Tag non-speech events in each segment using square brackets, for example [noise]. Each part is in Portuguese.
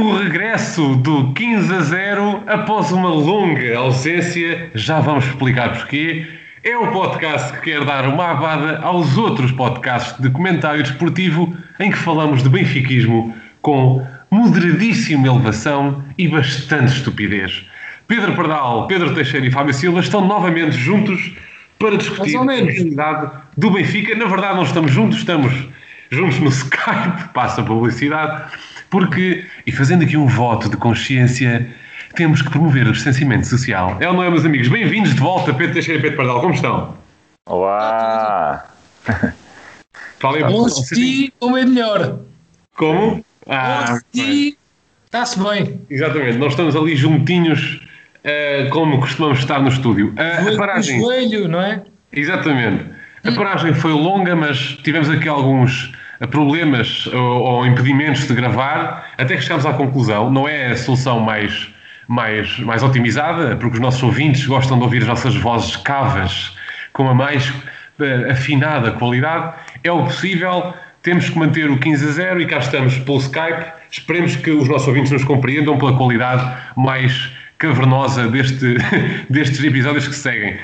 o regresso do 15 a 0 após uma longa ausência. Já vamos explicar porquê. É o podcast que quer dar uma abada aos outros podcasts de comentário desportivo em que falamos de benfiquismo com moderadíssima elevação e bastante estupidez. Pedro Pardal, Pedro Teixeira e Fábio Silva estão novamente juntos para discutir a realidade do Benfica. Na verdade, não estamos juntos, estamos juntos no Skype, [laughs] passa a publicidade, porque, e fazendo aqui um voto de consciência, temos que promover o distanciamento social. É ou não é, meus amigos? Bem-vindos de volta, Pedro Teixeira e Pedro Pardal, como estão? Olá! Falei Hoje como é melhor. Como? Ah, Hoje está-se bem. Exatamente, nós estamos ali juntinhos, uh, como costumamos estar no estúdio. Uh, joelho, a paragem... joelho, não é? Exatamente. A paragem foi longa, mas tivemos aqui alguns problemas ou, ou, impedimentos de gravar, até que chegámos à conclusão, não é a solução mais, mais, mais otimizada, porque os nossos ouvintes gostam de ouvir as nossas vozes cavas com a mais uh, afinada qualidade, é o possível, temos que manter o 15 a 0 e cá estamos pelo Skype, esperemos que os nossos ouvintes nos compreendam pela qualidade mais cavernosa deste, [laughs] destes episódios que seguem.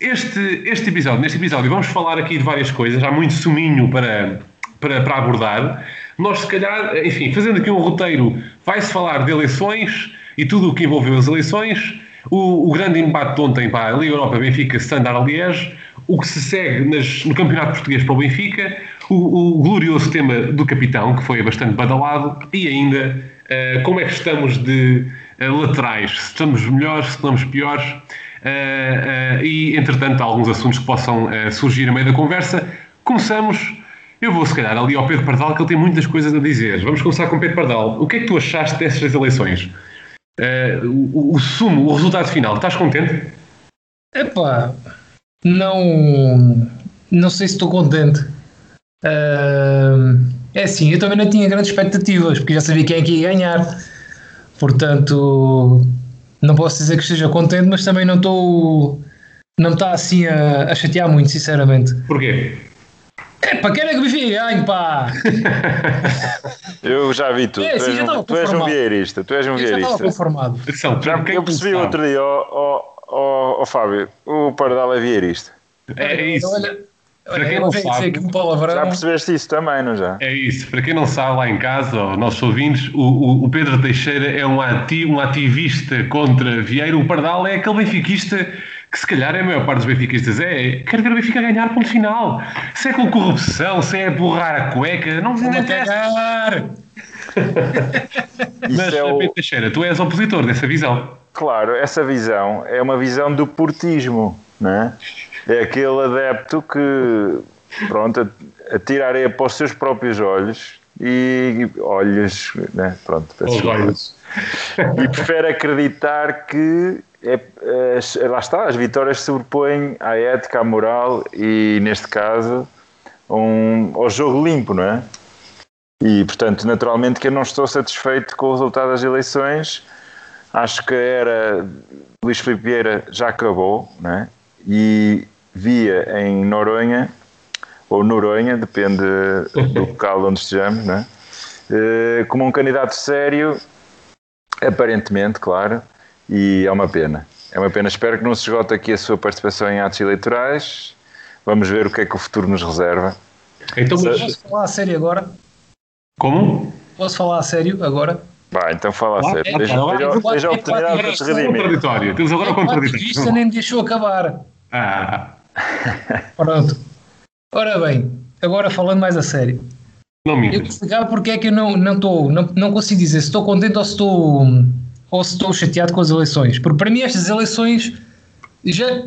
Este, este episódio, neste episódio, vamos falar aqui de várias coisas, há muito suminho para, para, para abordar. Nós, se calhar, enfim, fazendo aqui um roteiro, vai-se falar de eleições e tudo o que envolveu as eleições, o, o grande embate de ontem para a Liga Europa Benfica Standard Liège, o que se segue nas, no Campeonato Português para o Benfica, o, o, glorioso tema do capitão, que foi bastante badalado, e ainda uh, como é que estamos de uh, laterais, se estamos melhores, se estamos piores, uh, e entretanto alguns assuntos que possam surgir a meio da conversa. Começamos eu vou, se calhar, ali ao Pedro Pardal, que ele tem muitas coisas a dizer. Vamos começar com o Pedro Pardal. O que é que tu achaste dessas eleições? Uh, o, o, sumo, o resultado final, estás contente? Epá, não, não sei se estou contente. Uh, é assim, eu também não tinha grandes expectativas, porque já sabia quem é que ia ganhar. Portanto, não posso dizer que esteja contente, mas também não estou. Não está assim a, a chatear muito, sinceramente. Porquê? É, para quem é que o Benfica ganhe, pá? [laughs] Eu já vi tudo. É, tu, és um, tu és um vieirista. Tu és um vieirista. Já estava conformado. Já, eu percebi outro dia, ó oh, oh, oh, Fábio, o Pardal é vieirista. É isso. Olha, para quem não sabe, um palavrão. já percebeste isso também, não já? É isso. Para quem não sabe, lá em casa, os nossos ouvintes, o, o, o Pedro Teixeira é um, ati, um ativista contra Vieira. O Pardal é aquele benfiquista que se calhar é a maior parte dos benfiquistas é quero ver o Benfica ganhar ponto final. Se é com corrupção, se é borrar a cueca, não me ganhar. [laughs] Mas, é o... Teixeira, tu és opositor dessa visão. Claro, essa visão é uma visão do portismo, não é? É aquele adepto que, pronto, atira areia para os seus próprios olhos e olhos, né? pronto, olhos. e prefere acreditar que é, é, lá está, as vitórias sobrepõem à ética, à moral e, neste caso, um, ao jogo limpo, não é? E, portanto, naturalmente que eu não estou satisfeito com o resultado das eleições. Acho que era Luís Filipe Vieira já acabou, não é? E via em Noronha, ou Noronha, depende do local onde estejamos, não é? Eh, como um candidato sério, aparentemente, claro, e é uma pena. É uma pena. Espero que não se esgote aqui a sua participação em atos eleitorais. Vamos ver o que é que o futuro nos reserva. Então, mas... Posso falar a sério agora? Como? Posso falar a sério agora? Vai, então fala a sério. Deixa, a oportunidade de se redimir. Temos agora o contraditório. Isto nem me deixou acabar. Ah. [laughs] Pronto. Ora bem, agora falando mais a sério. Não me Eu vou explicar porque é que eu não, não, estou, não, não consigo dizer se estou contente ou se estou ou se estou chateado com as eleições. Porque para mim estas eleições já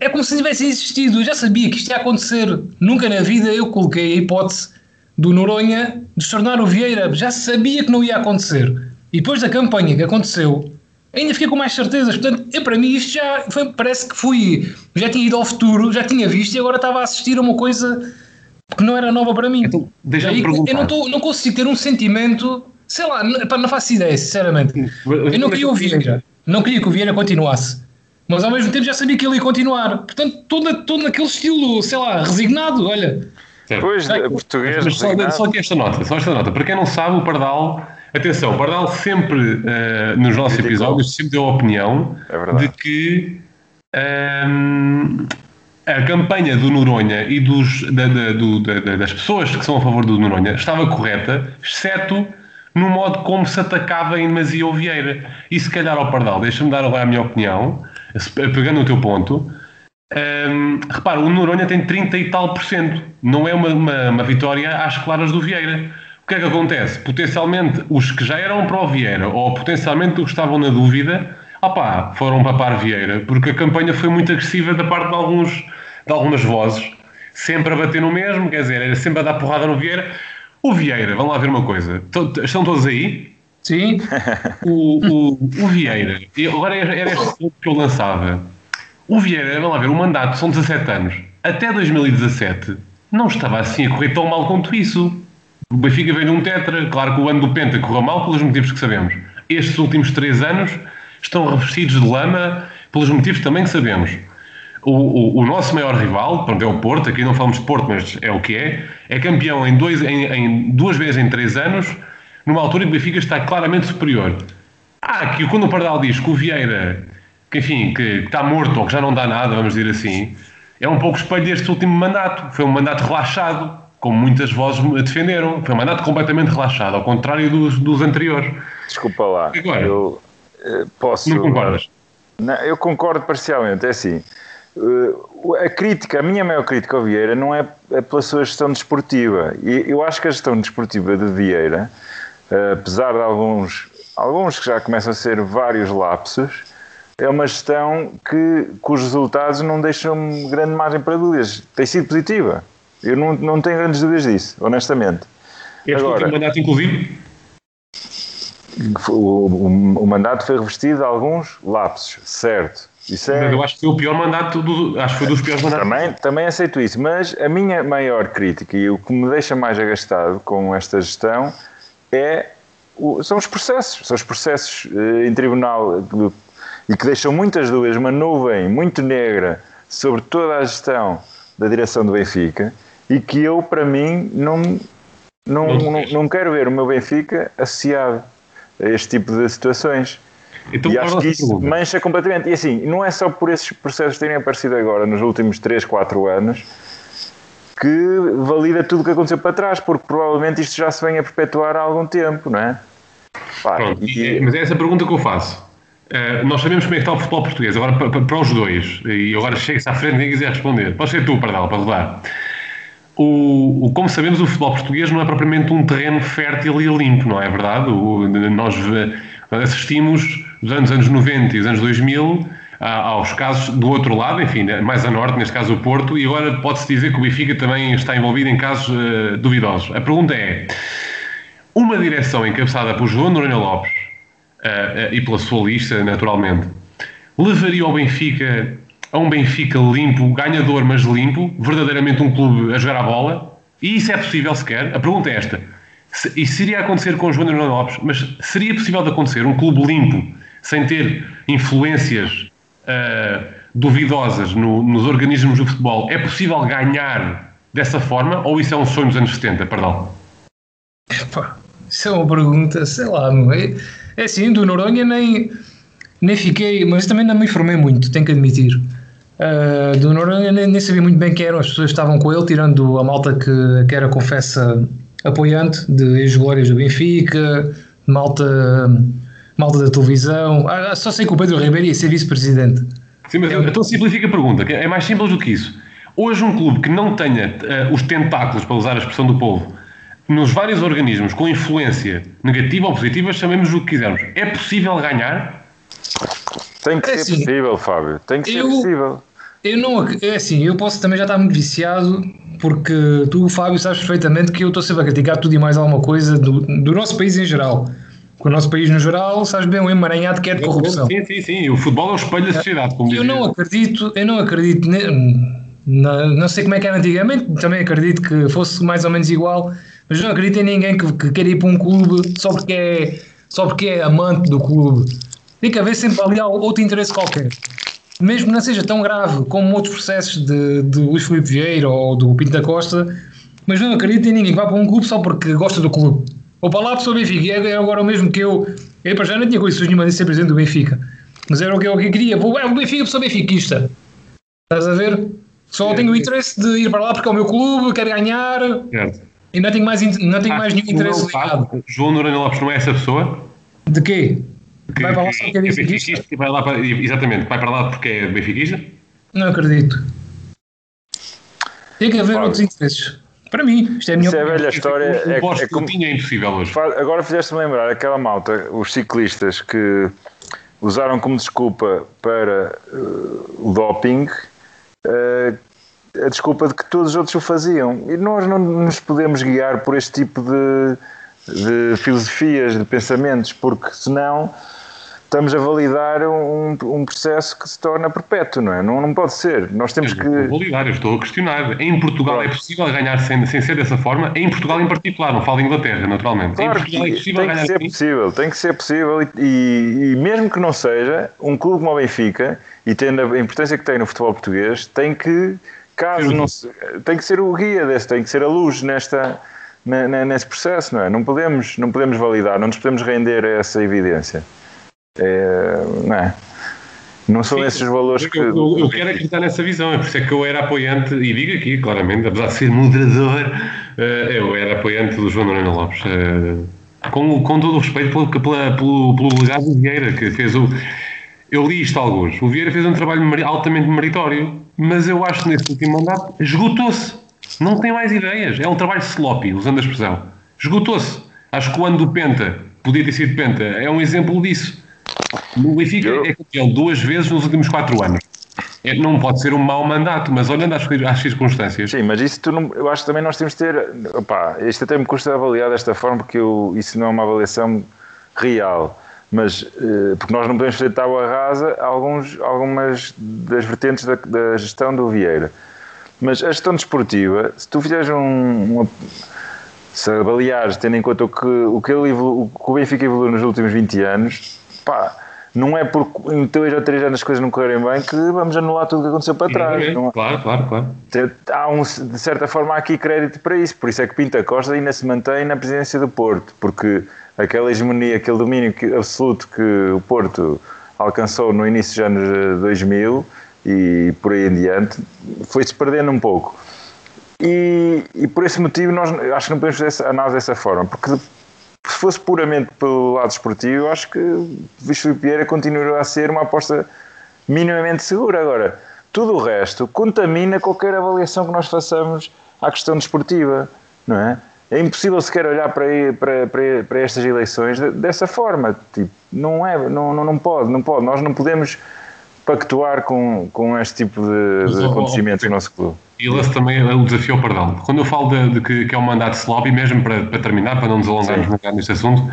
é como se tivessem existido. Eu já sabia que isto ia acontecer. Nunca na vida eu coloquei a hipótese do Noronha de se tornar o Vieira. Já sabia que não ia acontecer. E depois da campanha que aconteceu, ainda fiquei com mais certezas. Portanto, eu, para mim isto já foi, parece que fui. Já tinha ido ao futuro, já tinha visto e agora estava a assistir a uma coisa que não era nova para mim. Então, Aí, eu não, tô, não consigo ter um sentimento Sei lá, não, não faço ideia, sinceramente. Eu não queria o Vieira. Não queria que o Vieira continuasse. Mas ao mesmo tempo já sabia que ele ia continuar. Portanto, todo, todo naquele estilo, sei lá, resignado, olha. Pois, português. Mas só, só aqui esta nota, só esta nota. Para quem não sabe, o Pardal Atenção, o Pardal sempre, uh, nos nossos episódios, sempre deu a opinião É de que um, a campanha do Noronha e dos, da, da, do, da, das pessoas que são a favor do Noronha estava correta, exceto no modo como se atacava em demasia o Vieira. E se calhar ao Pardal, deixa-me dar agora a minha opinião, pegando o teu ponto. Um, repara, o Noronha tem 30 e tal por cento. Não é uma, uma, uma, vitória às claras do Vieira. O que é que acontece? Potencialmente, os que já eram para o Vieira ou potencialmente os que estavam na dúvida, opá, foram papar Vieira, porque a campanha foi muito agressiva da parte de, alguns, de algumas vozes, sempre a bater no mesmo, quer dizer, era sempre a dar porrada no Vieira. O Vieira, vamos lá ver uma coisa. Estão todos aí? Sim. O, o, o Vieira, agora era este ponto que eu lançava. O Vieira, vamos lá ver, o mandato são 17 anos. Até 2017 não estava assim a correr tão mal quanto isso. O Benfica veio num tetra, claro que o ano do Penta correu mal pelos motivos que sabemos. Estes últimos três anos estão revestidos de lama pelos motivos também que sabemos. O, o, o, nosso maior rival, pronto, é o Porto, aqui não falamos de Porto, mas é o que é, é campeão em, dois, em, em duas vezes em três anos, numa altura em que o Benfica está claramente superior. Ah, que quando o Pardal diz que o Vieira, que enfim, que, que está morto ou que já não dá nada, vamos dizer assim, é um pouco espelho deste último mandato. Foi um mandato relaxado, como muitas vozes defenderam. Foi um mandato completamente relaxado, ao contrário dos, dos anteriores. Desculpa lá. Agora, eu uh, posso. Não concordas? Não, eu concordo parcialmente. É assim. Uh, a crítica, a minha maior crítica ao Vieira não é, é pela sua gestão desportiva. E eu acho que a gestão desportiva de Vieira, uh, apesar de alguns, alguns que já começam a ser vários lapsos, é uma gestão que, cujos resultados não deixam grande margem para dúvidas. Tem sido positiva. Eu não, não tenho grandes dúvidas disso, honestamente. Este Agora, último mandato, inclusive? O, o, o, mandato foi revestido de alguns lapsos, certo. Isso é... Eu acho que foi o pior mandato, do, acho que foi dos piores mandatos. Também, também aceito isso, mas a minha maior crítica e o que me deixa mais agastado com esta gestão é o, são os processos. São os processos eh, em tribunal e que deixam muitas dúvidas, uma nuvem muito negra sobre toda a gestão da direção do Benfica e que eu, para mim, não, não, não, não quero ver o meu Benfica associado a este tipo de situações. Então, e acho que isso pergunta. mancha completamente. E assim, não é só por esses processos terem aparecido agora, nos últimos 3, 4 anos, que valida tudo o que aconteceu para trás, porque provavelmente isto já se vem a perpetuar há algum tempo, não é? Pá, Pronto, e... Mas é essa pergunta que eu faço. Uh, nós sabemos como é que está o futebol português, agora para, para, para os dois, e agora chega-se à frente e ninguém quiser responder. Pode ser tu, Pardal, para levar. O, o, como sabemos, o futebol português não é propriamente um terreno fértil e limpo, não é verdade? O, nós assistimos, nos anos, anos 90 e os anos 2000, aos casos do outro lado, enfim, mais a norte, neste caso o Porto, e agora pode-se dizer que o Benfica também está envolvido em casos uh, duvidosos. A pergunta é: uma direção encabeçada por João Noronha Lopes uh, e pela sua lista, naturalmente, levaria o Benfica a um Benfica limpo, ganhador, mas limpo, verdadeiramente um clube a jogar a bola? E isso é possível sequer? A pergunta é esta. Se, isso iria acontecer com o João Nuno Lopes, mas seria possível de acontecer um clube limpo, sem ter influências uh, duvidosas no, nos organismos do futebol? É possível ganhar dessa forma ou isso é um sonho dos anos 70? Perdão. isso é uma pergunta, sei lá, é? É assim, do Noronha nem, nem fiquei, mas também não me informei muito, tenho que admitir. Uh, do Noronha nem, nem, sabia muito bem quem eram as pessoas que estavam com ele, tirando a malta que, que era, confessa, apoiante de ex-glórias do Benfica, malta, malta da televisão. Ah, só sei que o Pedro Ribeiro ia ser vice-presidente. Sim, mas eu, então simplifica a pergunta, que é mais simples do que isso. Hoje um clube que não tenha uh, os tentáculos, para usar a expressão do povo, nos vários organismos com influência negativa ou positiva, chamemos o que quisermos. É possível ganhar? Tem que é ser assim, possível, Fábio. Tem que eu, ser possível. Eu não, é assim, eu posso também já estar muito viciado, porque tu, Fábio, sabes perfeitamente que eu estou sempre a criticar tudo e mais alguma coisa do, do nosso país em geral. Porque o nosso país no geral, sabes bem, um emaranhado que é de corrupção. Sim, sim, sim. O futebol é o espelho da sociedade, como Eu não acredito, eu não acredito, não, não sei como é que era antigamente, também acredito que fosse mais ou menos igual, mas não acredito em ninguém que, que queira ir para um clube só porque é, só porque é amante do clube. Tem que haver sempre ali outro interesse qualquer. Mesmo não seja tão grave como outros processos de, de Luís Filipe Vieira ou do Pinto da Costa, mas não acredito em ninguém que vá para um clube só porque gosta do clube. Ou para lá pessoa Benfica, e é agora o mesmo que eu. Eu para já não tinha condições nenhuma de ser presidente do Benfica. Mas era o que eu queria. Vou, é o Benfica, pessoa benfiquista. Estás a ver? Só tenho o interesse de ir para lá porque é o meu clube, quero ganhar. Certo. E não tenho mais, não tenho mais nenhum interesse ligado. João Noronha Lopes não é essa pessoa? De quê? Que, vai para lá só porque é benfiquista? e vai lá para, exatamente, vai para lá porque é benfiquista? Não acredito. Tem que haver outros interesses. Para mim, isto é a minha Isso é a velha história. O, é, é como, é impossível hoje. Agora fizeste-me lembrar aquela malta, os ciclistas que usaram como desculpa para uh, o doping uh, a desculpa de que todos os outros o faziam. E nós não nos podemos guiar por este tipo de, de filosofias, de pensamentos, porque senão estamos a validar um, um, processo que se torna perpétuo, não é? Não, não pode ser. Nós temos que. Estou a validar, eu estou a questionar. Em Portugal Pronto. é possível ganhar sem, sem ser dessa forma? Em Portugal em particular, não falo Inglaterra, naturalmente. Claro em Portugal é possível tem que ser assim? possível, tem que ser possível e, e, e, mesmo que não seja, um clube como o Benfica, e tendo a importância que tem no futebol português, tem que, caso não se, tem que ser o guia desse, tem que ser a luz nesta. Nesse processo, não é? Não podemos, não podemos validar, não nos podemos render a essa evidência. É, não, é? não são Sim, esses valores que. Eu, eu, quero acreditar nessa visão, é por isso é que eu era apoiante, e digo aqui claramente, apesar de ser moderador, eh, eu era apoiante do João Norena Lopes. Eh, com, com todo o respeito pelo, pela, pelo, pelo legado do Vieira, que fez o. Eu li isto alguns. O Vieira fez um trabalho altamente meritório, mas eu acho que nesse último mandato esgotou-se. Não tem mais ideias. É um trabalho sloppy, usando a expressão. Esgotou-se. Acho que o ano do Penta podia ter sido Penta. É um exemplo disso. O Benfica eu... é campeão duas vezes nos últimos quatro anos. É, não pode ser um mau mandato, mas olhando às, às circunstâncias. Sim, mas isso não, eu acho que também nós temos de ter. Opá, isto até me custa avaliar desta forma, porque eu, isso não é uma avaliação real. Mas, eh, porque nós não podemos fazer tábua rasa alguns, algumas das vertentes da, da, gestão do Vieira. Mas a gestão desportiva, se tu fizeres um, uma, se avaliares, tendo em conta o que, o que, ele, o que o Benfica evoluiu nos últimos 20 anos, pá, não é porque em dois ou três anos as coisas não correrem bem que vamos anular tudo o que aconteceu para trás. É, não, claro, claro, claro. Há um, de certa forma há aqui crédito para isso, por isso é que Pinta Costa ainda se mantém na presidência do Porto, porque aquela hegemonia, aquele domínio absoluto que o Porto alcançou no início dos anos 2000 e por aí em diante, foi-se perdendo um pouco. E, e, por esse motivo nós acho que não podemos fazer essa análise dessa forma, porque fosse puramente pelo lado esportivo, acho que Visto Vieira continuará a ser uma aposta minimamente segura. Agora, tudo o resto contamina qualquer avaliação que nós façamos à questão desportiva, não é? É impossível sequer olhar para, para, para, para estas eleições dessa forma. Tipo, não é, não, não, não pode, não pode. Nós não podemos pactuar com, com este tipo de, de acontecimentos no nosso clube. E lanço também o desafio ao perdão. Quando eu falo de, de que, que, é um mandato slop, e mesmo para, para terminar, para não nos alongarmos muito neste assunto,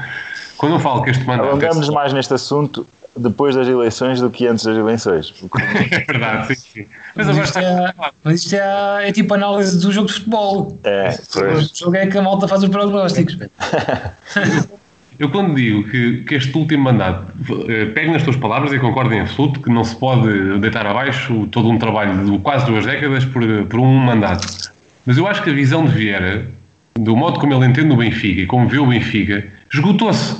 quando eu falo que este mandato. Alongamos é mais neste assunto depois das eleições do que antes das eleições. [laughs] é verdade, sim, sim. Mas, mas isto, é, mas isto é, é, tipo análise do jogo de futebol. É. O jogo é que a malta faz os prognósticos. [laughs] Eu quando digo que, que este último mandato, eh, pego nas tuas palavras e concordo em absoluto que não se pode deitar abaixo todo um trabalho de quase duas décadas por, por um mandato. Mas eu acho que a visão de Vieira, do modo como ele entende o Benfica e como vê o Benfica, esgotou-se.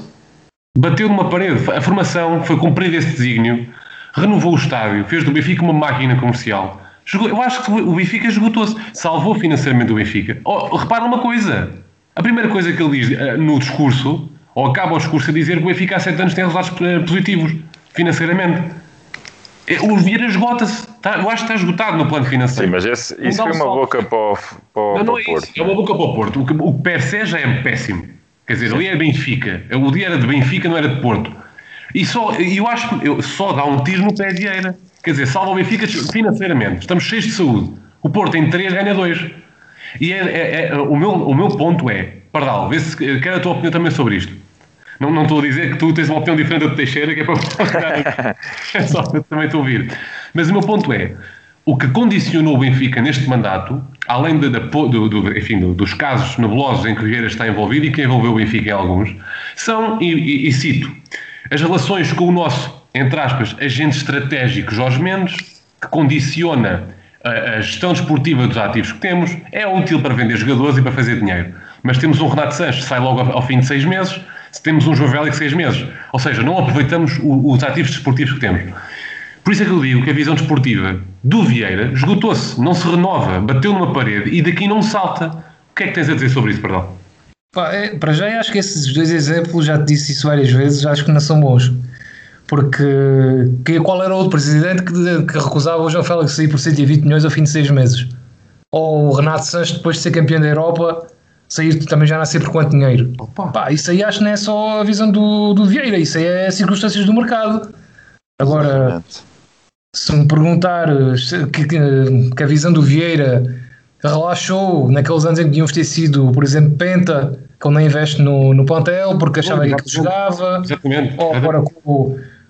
Bateu numa parede. A formação foi cumprir esse desígnio, renovou o estádio, fez do Benfica uma máquina comercial. Eu acho que o Benfica esgotou-se. Salvou financeiramente o Benfica. Oh, repara uma coisa. A primeira coisa que ele diz eh, no discurso ou acaba o discurso a dizer que o Benfica há 7 anos tem resultados eh, positivos, financeiramente. Eh, o Vieira esgota-se. Tá, eu acho que está esgotado no plano financeiro. Sim, mas esse, isso foi uma boca para o, para, não, não para é Porto. Isso, é uma boca para o Porto. O, que, o per se já é péssimo. Quer dizer, ali é Benfica. O dia era de Benfica, não era de Porto. E só, eu acho que só dá um tiro no pé de Vieira. Quer dizer, salva o Benfica financeiramente. Estamos cheios de saúde. O Porto tem 3, ganha 2. E é, é, é, o, meu, o meu ponto é, Pardal, vê se quero a tua opinião também sobre isto. Não, não estou a dizer que tu tens uma opinião diferente da Teixeira, que é para [laughs] é só que também a ouvir. Mas o meu ponto é, o que condicionou o Benfica neste mandato, além de, de, do, do, enfim, dos casos nebulosos em que Vieira está envolvido e que envolveu o Benfica em alguns, são, e, e, e cito, as relações com o nosso, entre aspas, agente estratégico Jorge Mendes, que condiciona a, a gestão desportiva dos ativos que temos, é útil para vender jogadores e para fazer dinheiro mas temos um Renato Sanches que sai logo ao, ao fim de seis meses, temos um João de seis meses. Ou seja, não aproveitamos o, os ativos desportivos que temos. Por isso é que eu digo que a visão desportiva do Vieira esgotou-se, não se renova, bateu numa parede e daqui não salta. O que é que tens a dizer sobre isso, perdão? É, para já, acho que esses dois exemplos, já te disse isso várias vezes, acho que não são bons. Porque que, qual era o outro presidente que, que recusava o João Félix sair por 120 milhões ao fim de seis meses? Ou o Renato Sanches, depois de ser campeão da Europa, sair também já não sei por quanto dinheiro? Pá, isso aí acho que não é só a visão do, do Vieira, isso aí é circunstâncias do mercado. Agora, Exatamente. se me perguntar que, que, que a visão do Vieira relaxou naqueles anos em que devíamos ter sido, por exemplo, Penta, que ele não investe no, no plantel porque achava que ele jogava, Exatamente. ou agora,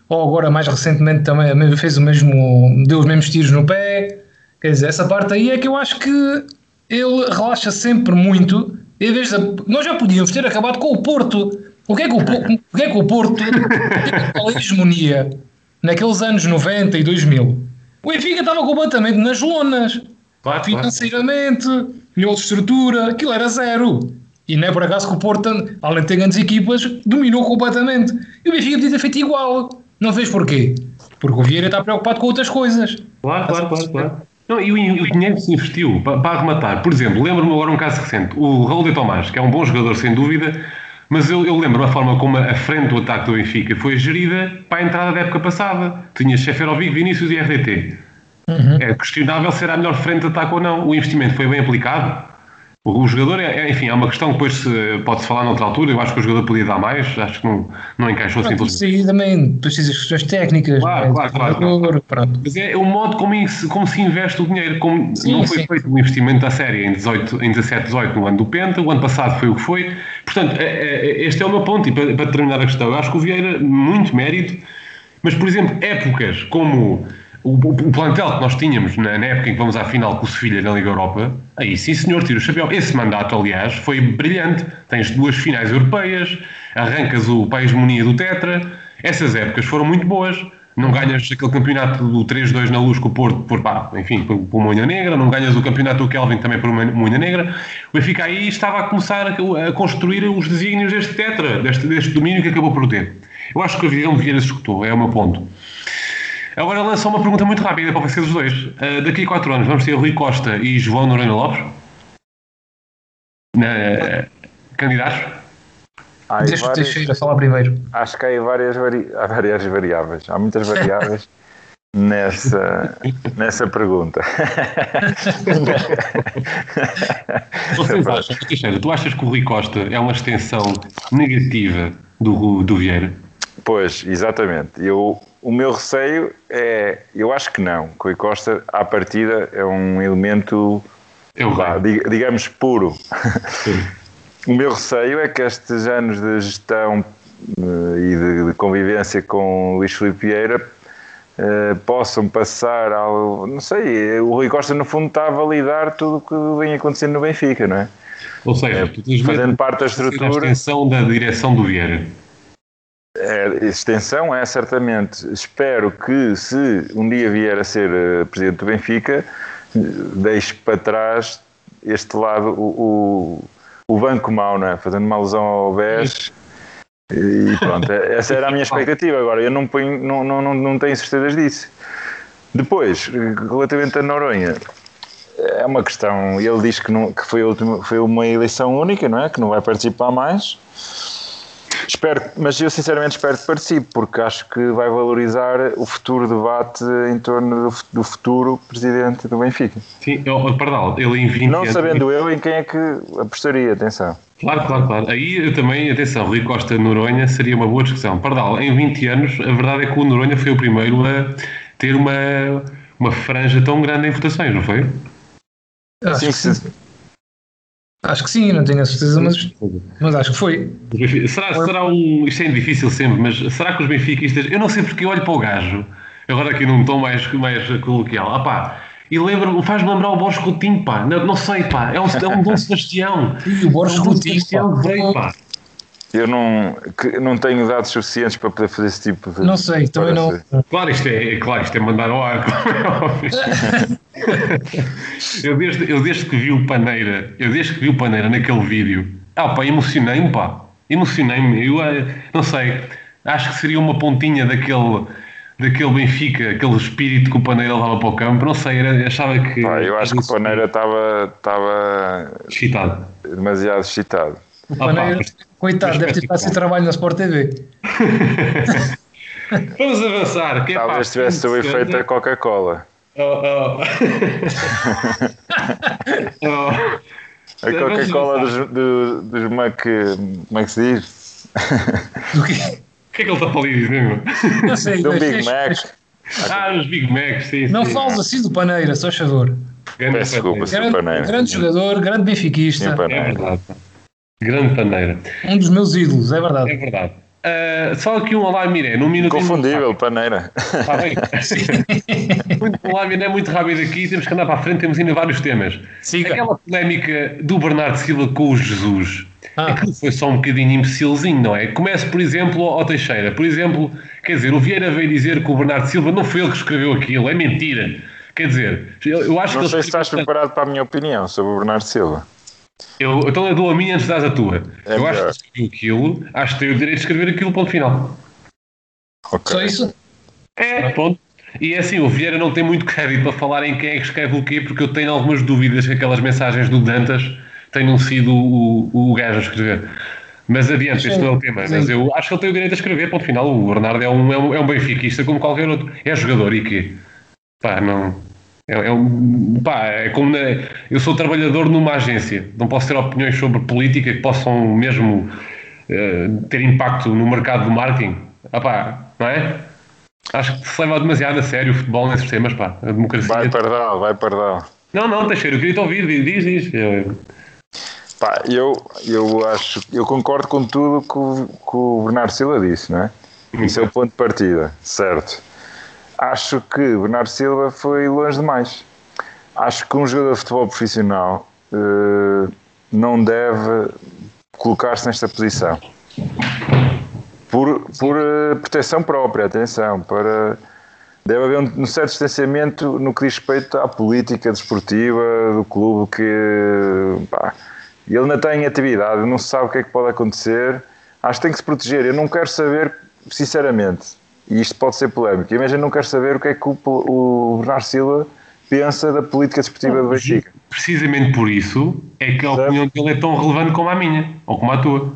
ou agora mais recentemente também fez o mesmo, deu os mesmos tiros no pé. Quer dizer, essa parte aí é que eu acho que ele relaxa sempre muito. Em vez de, nós já podíamos ter acabado com o Porto. O que é que o, o, que é que o Porto tem a hegemonia naqueles anos 90 e 2000? O Benfica estava completamente nas lonas. Claro, financeiramente, claro. nível de estrutura, aquilo era zero. E não é por acaso que o Porto, além de ter grandes equipas, dominou completamente. E o Benfica podia ter feito igual. Não fez porquê? Porque o Vieira está preocupado com outras coisas. Claro, claro, claro. claro. Não, e o, o dinheiro que se investiu para, para arrematar. Por exemplo, lembro-me agora um caso recente. O Raul de Tomás, que é um bom jogador, sem dúvida, mas eu, eu lembro a forma como a frente do ataque do Benfica foi gerida para a entrada da época passada. Tinha Seferovic, Vinícius e RDT. Uhum. É questionável se era a melhor frente de ataque ou não. O investimento foi bem aplicado. O, o jogador, é, é, enfim, é uma questão que depois pode-se falar noutra altura. Eu acho que o jogador podia dar mais. Acho que não, não encaixou pronto. Isso aí também precisa de questões técnicas. Claro, claro, claro, claro. Pronto. Mas é o modo como, como se investe o dinheiro. Como sim, não foi sim. feito um investimento da série em, 18, em 17, 18 no ano do Penta. O ano passado foi o que foi. Portanto, é, é, este é o meu ponto. E para, para terminar a questão, eu acho que o Vieira, muito mérito. Mas, por exemplo, épocas como o, o, plantel que nós tínhamos na, na, época em que vamos à final com o Sevilha na Liga Europa, aí sim senhor, tira o chapéu. Esse mandato, aliás, foi brilhante. Tens duas finais europeias, arrancas o, a hegemonia do Tetra. Essas épocas foram muito boas. Não ganhas aquele campeonato do 3-2 na luz com o Porto, por, pá, enfim, por, por Moinha Negra, não ganhas o campeonato do Kelvin também por Moinha Negra. O Benfica aí estava a começar a, a construir os desígnios deste Tetra, deste, deste domínio que acabou por ter. Eu acho que Vieira Vieira se escutou, é o meu ponto. Agora lança uma pergunta muito rápida para vocês os dois. Uh, daqui a 4 anos vamos ter Rui Costa e João Noronha Lopes? Uh, candidatos? Deixa o Teixeira falar primeiro. Acho que há várias, vari... há várias variáveis. Há muitas variáveis [laughs] nessa, nessa pergunta. Vocês acham, Teixeira, tu achas que o Rui Costa é uma extensão negativa do, do Vieira? Pois, exatamente. Eu, o meu receio é, eu acho que não. Rui Costa, à partida, é um elemento, lá, digamos, puro. [laughs] o meu receio é que estes anos de gestão uh, e de, de, convivência com Luís Filipe Vieira uh, possam passar ao. Não sei, o Rui Costa, no fundo, está a validar tudo o que vem acontecendo no Benfica, não é? Ou seja, é, fazendo parte da estrutura. A extensão da direção do Vieira. É, extensão é certamente. Espero que, se um dia vier a ser uh, presidente do Benfica, deixe para trás este lado, o, o, o banco mau, né? fazendo uma alusão ao BES. E pronto, é, essa era a minha [laughs] expectativa. Agora, eu não, ponho, não, não, não tenho certezas disso. Depois, relativamente a Noronha, é uma questão. Ele diz que, não, que foi, última, foi uma eleição única, não é? Que não vai participar mais. Espero, mas eu sinceramente espero que participe, porque acho que vai valorizar o futuro debate em torno do, do futuro presidente do Benfica. Sim, oh, perdão, ele em 20 Não sabendo eu em quem é que apostaria, atenção. Claro, claro, claro. Aí eu também, atenção, Rui Costa Noronha seria uma boa discussão. Pardal, em 20 anos, a verdade é que o Noronha foi o primeiro a ter uma, uma franja tão grande em votações, não foi? Sim, sim. Acho que sim, não tenho a certeza, mas, mas acho que foi. Será, será um. Isto é difícil sempre, mas será que os benfiquistas. Eu não sei porque olho para o gajo, agora aqui num tom mais, mais coloquial. Ah pá, e lembra faz-me lembrar o Borges Coutinho, pá. Não, não sei, pá. É um, é um Dom Sebastião. E o Borges é um Coutinho, pá. pá. Eu não, que, não tenho dados suficientes para poder fazer esse tipo de. Não sei, também não. Claro, isto é, claro, isto é mandar ao ar, [laughs] eu, desde, eu desde que vi o Paneira, eu desde que vi o Paneira naquele vídeo Ah, pá, emocionei-me, pá. Emocionei-me. Eu eh, não sei. Acho que seria uma pontinha daquele, daquele Benfica, aquele espírito que o Paneira levava para o campo. Não sei, era, achava que. Pá, eu acho que o Paneira estava estava Excitado. demasiado excitado. O Ah, pá, Paneiro, mas- coitado, deve ter [laughs] estado sem trabalho na Sport TV. [laughs] Vamos avançar. Que é, pá, Talvez tivesse o efeito da Coca-Cola. Oh, oh. [laughs] oh. A Coca-Cola dos, dos, dos Mac. Como é que se diz? Do quê? O que é que ele está para ali dizer, meu? Não sei. Do Big Mac. Ah, os Big Macs, sim. Não sim. fales assim do Paneira, só favor. Grande Peço desculpa. Grande, Paneira. grande jogador, grande benfiquista. Sim, É Paneira. verdade. Grande paneira. Um dos meus ídolos, é É verdade. verdade. Ah, só aqui um Olá Miré, num minuto. Confundível, Paneira. Está bem? [laughs] Muito- O Olá Miré é muito rápido aqui, temos que andar para a frente, temos ainda vários temas. Siga. Aquela polémica do Bernardo Silva com o Jesus. Ah. Aquilo foi só um bocadinho imbecilzinho, não é? Começa, por exemplo, ao Teixeira. Por exemplo, quer dizer, o Vieira veio dizer que o Bernardo Silva não foi ele que escreveu aquilo, é mentira. Quer dizer, eu, acho Não que sei ele se estás preparado para a minha opinião sobre o Bernardo Silva. Eu, então eu dou a minha antes de dar a tua. É eu acho que aquilo, acho que tenho o direito de escrever aquilo, ponto final. Ok. Só isso? É, pronto. E é assim, o Vieira não tem muito crédito para falar em quem é que escreve o quê, porque eu tenho algumas dúvidas que aquelas mensagens do Dantas tenham sido o, o, o gajo a escrever. Mas adiante, este não é o tema. Mas eu acho que ele tem o direito a escrever, ponto final. O Bernardo é um, é um, é um benfiquista como qualquer outro. É jogador e quê? Pá, não. É, é um, pá, é como na, eu sou trabalhador numa agência. Não posso ter opiniões sobre política que possam mesmo eh, ter impacto no mercado do marketing. Ah, pá, não é? Acho que se leva demasiado a sério o futebol nesses temas, pá. A democracia. Vai Pardal, vai Pardal. Não, não, Teixeira, eu queria te ouvir. Diz, diz. Eu- Pá, eu, eu acho, eu concordo com tudo que o, que o Bernardo Silva disse, não é? Isso é o ponto de partida, certo. Acho que Bernardo Silva foi longe demais. Acho que um jogador de futebol profissional eh, não deve colocar-se nesta posição. Por, por eh, proteção própria, atenção, para deve haver um, um certo distanciamento no que diz respeito à política desportiva do clube que pá, ele ainda está em atividade, não se sabe o que é que pode acontecer. Acho que tem que se proteger. Eu não quero saber, sinceramente, e isto pode ser polémico, mas eu não quero saber o que é que o, o Bernardo Silva pensa da política desportiva do Benfica. Precisamente por isso é que a Certo. opinião dele é tão relevante como a minha, ou como a tua.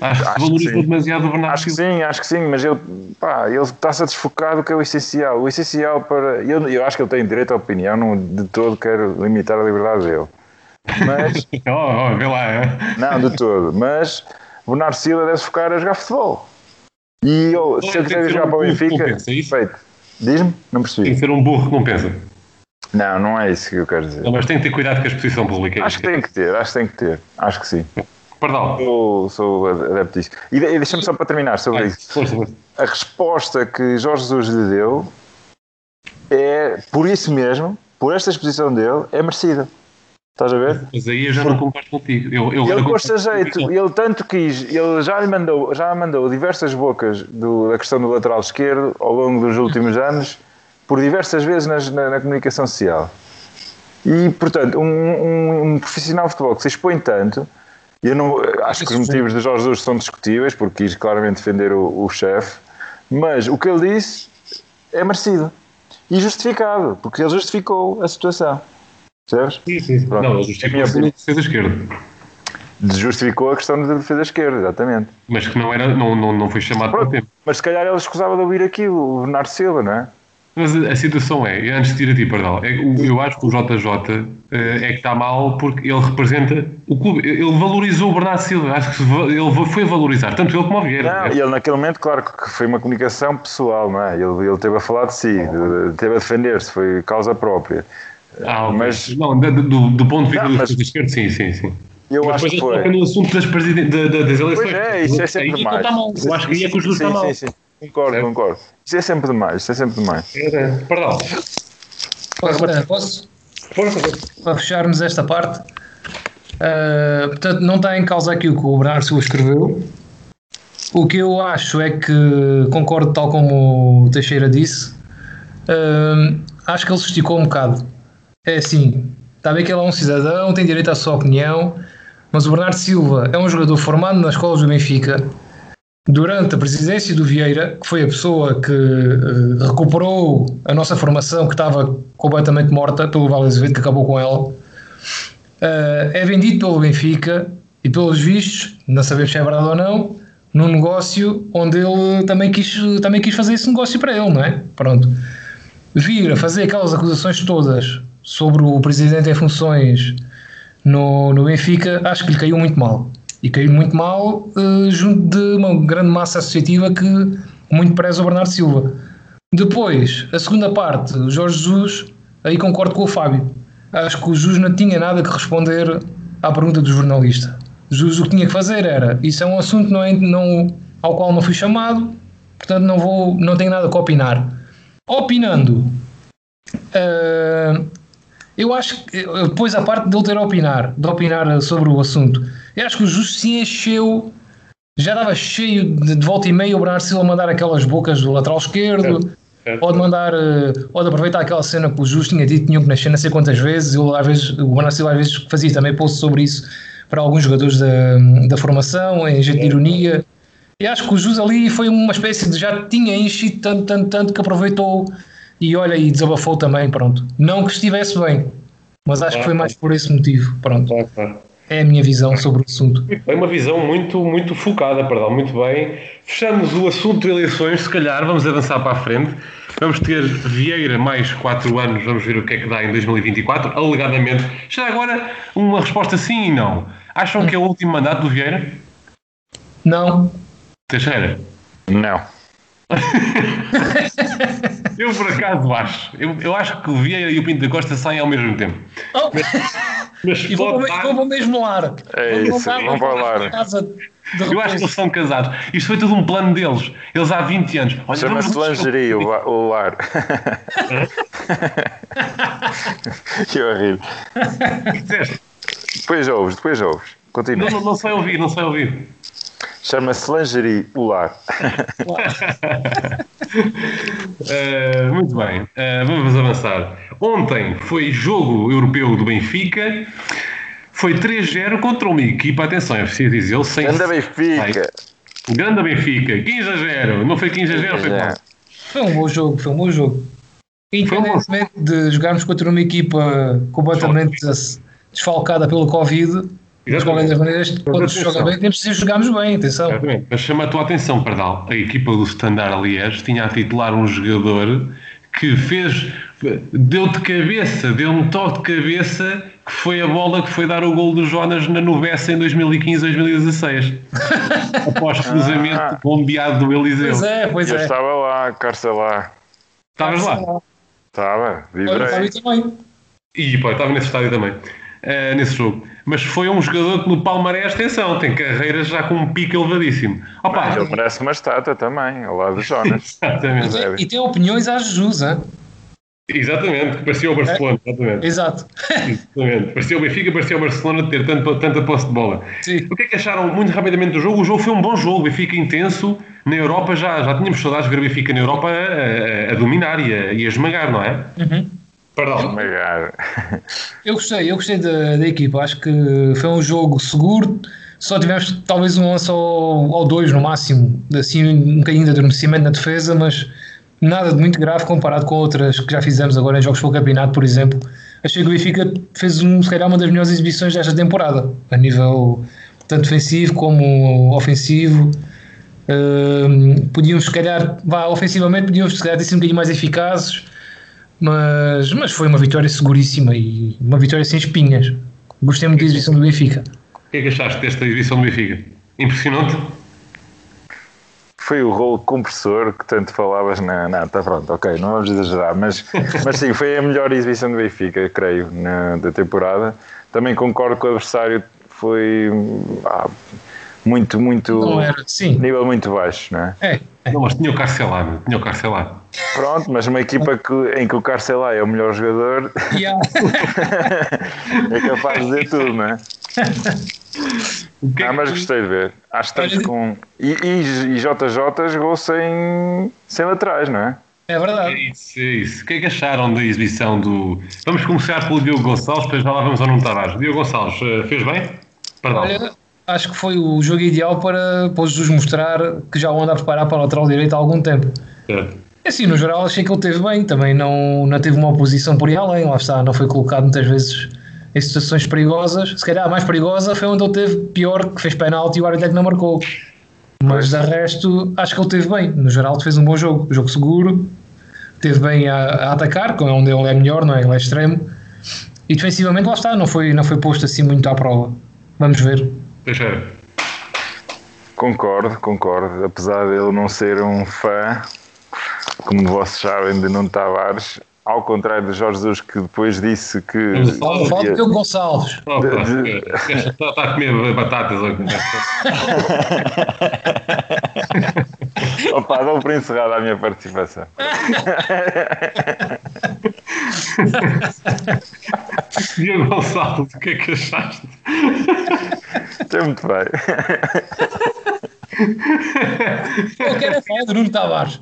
Acho que Acho se que valorizou demasiado o Bernardo Acho que Silva. sim, acho que sim, mas ele, pá, ele está-se a desfocar do que é o essencial. O essencial para. Eu, eu acho que ele tem direito à opinião, não de todo quero limitar a liberdade dele. Mas, [laughs] Oh, oh, vê lá. é. não, de todo. Mas Bernardo Silva deve focar a jogar futebol. E eu, se que quiser ser jogar um para o Benfica, compensa, é. Diz-me? Não Tem que percebi. ser um burro que. Não, não é isso que eu quero dizer. Não, mas tem que ter cuidado com a exposição pública. é Acho que tem que ter, acho que tem que ter. Acho que sim. Perdão. Sou, sou adepto disso. E, e deixa-me só para terminar sobre Vai, isso. força. a resposta que Jorge Jesus lhe deu é, por isso mesmo, por esta exposição dele, é merecida. Estás a ver? Mas aí eu já não concordo contigo. Eu, eu Ele gosta jeito, ele tanto quis, ele já lhe mandou, já mandou diversas bocas do- da questão do lateral esquerdo ao longo dos últimos anos, por diversas vezes nas- na, na comunicação social. E, portanto, um, um- um profissional de futebol que se expõe tanto, eu não, acho que os motivos de Jorge Jesus são discutíveis, porque quis claramente defender o, o chefe, mas o que ele disse é merecido e justificado, porque ele justificou a situação. Percebes? Sim, sim, sim. Não, ele a justificou minha a defesa esquerda. Justificou a questão da defesa esquerda, exatamente. Mas que não, era, não, não, não foi chamado para o tempo. Mas se calhar ele escusava de ouvir aquilo, o Bernardo Silva, não é? Mas a, a situação é, antes de ir a ti, perdão, é, o- eu acho que o JJ eh, é que está mal porque ele representa o clube. Ele valorizou o Bernardo Silva. Acho que ele foi valorizar, tanto ele como o Vieira. Não, e ele naquele momento, claro que foi uma comunicação pessoal, não é? Ele, ele teve a falar de si, teve a defender-se, foi causa própria. Ah, mas- Não, do, do ponto de vista Não, do mas- esquerdo, sim, sim, sim. Eu mas acho depois que foi. no assunto das, presiden- da- da- das eleições. Pois é, isso é sempre então demais. está mal. Eu acho que aí é que o juiz sim, está mal. Sim, sim, concordo, Certo? concordo. Isso é sempre demais, isso é sempre demais. Perdão. Posso, posso? Para fecharmos esta parte, uh, portanto, não está em causa aqui o que o Bernardo Silva escreveu. O que eu acho é que concordo tal como o Teixeira disse. Uh, acho que ele se esticou um bocado. É assim, está bem que ele é um cidadão, tem direito à sua opinião, mas o Bernardo Silva é um jogador formado nas escolas do Benfica durante a presidência do Vieira, que foi a pessoa que uh, recuperou a nossa formação que estava completamente morta pelo Vale Azevedo, que acabou com ela. Uh, é vendido pelo Benfica e, pelos vistos, não sabemos se é verdade ou não, num negócio onde ele também quis, também quis fazer esse negócio para ele, não é? Pronto. Vir a fazer aquelas acusações todas sobre o presidente em funções no, no Benfica, acho que lhe caiu muito mal e caiu muito mal uh, junto de uma grande massa associativa que muito preza o Bernardo Silva. Depois, a segunda parte, o Jorge Jesus, aí concordo com o Fábio. Acho que o Jesus não tinha nada que responder à pergunta do jornalista. Jesus o que tinha que fazer era, isso é um assunto não, é, não, ao qual não fui chamado, portanto não, vou, não tenho nada que opinar. Opinando, uh, eu acho que depois a parte de ele ter a opinar, de opinar sobre o assunto, eu acho que o Justo se encheu, já estava cheio de, de volta e meia o Bernardo Silva mandar aquelas bocas do lateral esquerdo, é, é. ou de mandar, eh, ou de aproveitar aquela cena que o Justo tinha dito, tinham que nascer não sei quantas vezes, eu, às vezes o Bernardo Silva às vezes fazia também post sobre isso para alguns jogadores da, da formação, em jeito de ironia. E acho que o Jus ali foi uma espécie de já tinha enchido tanto, tanto, tanto que aproveitou e olha, e desabafou também, pronto. Não que estivesse bem, mas acho que foi mais por esse motivo, pronto. É a minha visão sobre o assunto. É uma visão muito, muito focada, perdão, muito bem. Fechamos o assunto de eleições, se calhar vamos avançar para a frente. Vamos ter Vieira mais 4 anos, vamos ver o que é que dá em 2024, alegadamente. Já agora, uma resposta sim e não. Acham que é o último mandato do Vieira? Não. Teixeira? Não. [laughs] eu por acaso acho. Eu, eu acho que o Vieira e o Pinto da Costa saem ao mesmo tempo. Oh. Mas, mas e vão, dar... vão mesmo lar. É isso, vão para lar. Eu acho que eles são casados. Isto foi tudo um plano deles. Eles há 20 anos. Chama-se lingerie, o, o lar. [laughs] que horrível. [laughs] Depois ouves, depois ouves. Continua. Não, não, não sei ouvir, não sei ouvir. Chama-se lingerie, o lar. uh, [laughs] muito bem, uh, vamos avançar. Ontem foi jogo europeu do Benfica. Foi 3-0 contra uma equipa, atenção, é preciso dizer, sem. Grande Benfica! Grande Benfica, 15-0, não foi 15-0, foi bom. Foi um bom jogo, foi um bom jogo. Independentemente de jogarmos contra uma equipa completamente desfalcada pelo Covid, de qualquer maneira, quando se joga bem, temos de jogarmos bem, atenção. Exatamente. Mas chama a tua atenção, Pardal, a equipa do Standard aliás tinha a titular um jogador que fez, deu de cabeça, deu um toque de cabeça que foi a bola que foi dar o gol do Jonas na Nubessa em 2015-2016. [laughs] Após cruzamento ah. bombeado do Eliseu. Pois é, pois Eu é. estava lá, Carcelá. Estavas lá? Estava, vibrei. também. E pô, estava nesse estádio também, uh, nesse jogo. Mas foi um jogador que no Palmarés, atenção, tem carreiras já com um pico elevadíssimo. Opa, Mas ele merece uma estátua também, ao lado do [laughs] Jonas. Exatamente. E, e tem opiniões às Jesus, hein? Exatamente, que parecia o Barcelona, é, exatamente. Exato. [laughs] Exatamente. Parecia o Benfica, parecia o Barcelona ter tanto, tanta posse de bola. Sim. O que é que acharam muito rapidamente do jogo? O jogo foi um bom jogo, Benfica intenso. Na Europa já, já tínhamos saudades de ver o Benfica na Europa a, a, a dominar e a, e a esmagar, não é? Uhum. Perdão. Esmagar. Eu gostei, eu gostei da, da equipa. Acho que foi um jogo seguro. Só tivemos talvez um lance ou dois no máximo, assim um bocadinho de adormecimento na defesa, mas nada de muito grave comparado com outras que já fizemos agora em jogos pelo campeonato, por exemplo. Achei que o Benfica fez um, se calhar uma das melhores exibições desta temporada, a nível tanto defensivo como ofensivo. Uh, podíamos, se calhar, vá, ofensivamente, podíamos, se calhar, ter sido um bocadinho mais eficazes, mas, mas foi uma vitória seguríssima e uma vitória sem espinhas. Gostei muito da exibição do Benfica. O que é que achaste desta exibição do Benfica? Impressionante? foi o rolo compressor que tanto falavas na. Não, está pronto, ok, não vamos exagerar, mas, [laughs] mas sim, foi a melhor exibição do Benfica, creio, na, da temporada. Também concordo que o adversário foi ah, muito, muito. Era, sim. nível muito baixo, não é? É. é. Não, mas tinha o Carcelá, tinha o Carcelá. Pronto, mas uma equipa que, em que o Carcelá é o melhor jogador yeah. [laughs] é capaz de dizer tudo, não é? ah, mas gostei de ver. Acho que estamos com. E, e, e JJ jogou sem, sem laterais, não é? É verdade. É isso, é isso. O que é que acharam da exibição do. Vamos começar pelo Diogo Gonçalves, depois já lá vamos ao Nuno Tavares. Diogo Gonçalves, eh, fez bem? Perdão. Olha, acho que foi o jogo ideal para, para o Jesus mostrar que já o anda a preparar para o lateral direito há algum tempo. Certo. Assim, no geral, achei que ele teve bem. Também não, não teve uma oposição por ir além. Lá está, não foi colocado muitas vezes em situações perigosas. Se calhar a mais perigosa foi onde ele teve pior, que fez penalti e o árbitro é não marcou. Mas de resto, acho que ele teve bem. No geral, fez um bom jogo. Jogo seguro. Teve bem a, a atacar, que é onde ele é melhor, não é? Ele é extremo. E defensivamente, lá está, não foi, não foi posto assim muito à prova. Vamos ver. Teixeira. Concordo, concordo. Apesar de ele não ser um fã, como vocês sabem, de Nuno Tavares, ao contrário de Jorge Jesus, que depois disse que. Fala do Diogo Gonçalves. Está está a comer batatas. ó. [laughs] Opa, dou por encerrada a minha participação. [laughs] Diogo Gonçalves, o que é que achaste? Está muito bem. Eu quero é falar do Nuno Tavares.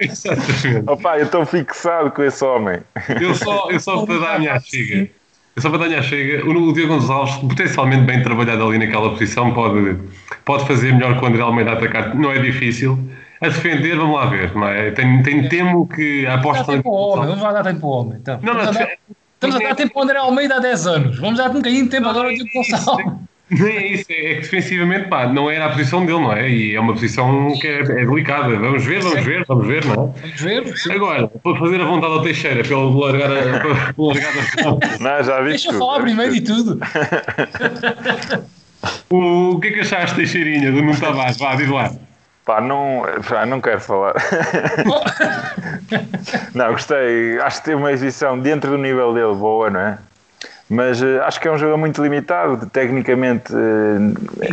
Exatamente. Opa, eu estou fixado com esse homem. Eu só, eu só para dar a minha chega. Eu só para dar a minha chega. O, o Diogo Gonçalves, potencialmente bem trabalhado ali naquela posição, pode, pode fazer melhor que o André Almeida a atacar. Não é difícil. A defender, vamos lá ver. Não é? Tenho, tenho temo que a aposta. tempo ao homem, vamos lá dar tempo ao homem. Então. Não, não, estamos, a dar, estamos a dar tempo ao André Almeida há 10 anos. Vamos dar um bocadinho de tempo agora ao Diogo Gonçalves. Não é isso, é que defensivamente pá, não era a posição dele, não é? E é uma posição que é, é delicada. Vamos ver, vamos ver, vamos ver, não é? Vamos ver. Sim. Agora, para fazer a vontade ao Teixeira, pelo largar a. [laughs] Pelo largar a Não, já vi Deixa eu falar primeiro tudo. e tudo. [laughs] o, o que é que achaste, Teixeirinha, do Nuno Tavares? Vá, diz lá. Pá, não, pá, não quero falar. [laughs] não, gostei. Acho que teve uma exibição dentro do nível dele boa, não é? Mas eh, acho que é um jogo muito limitado. Tecnicamente eh,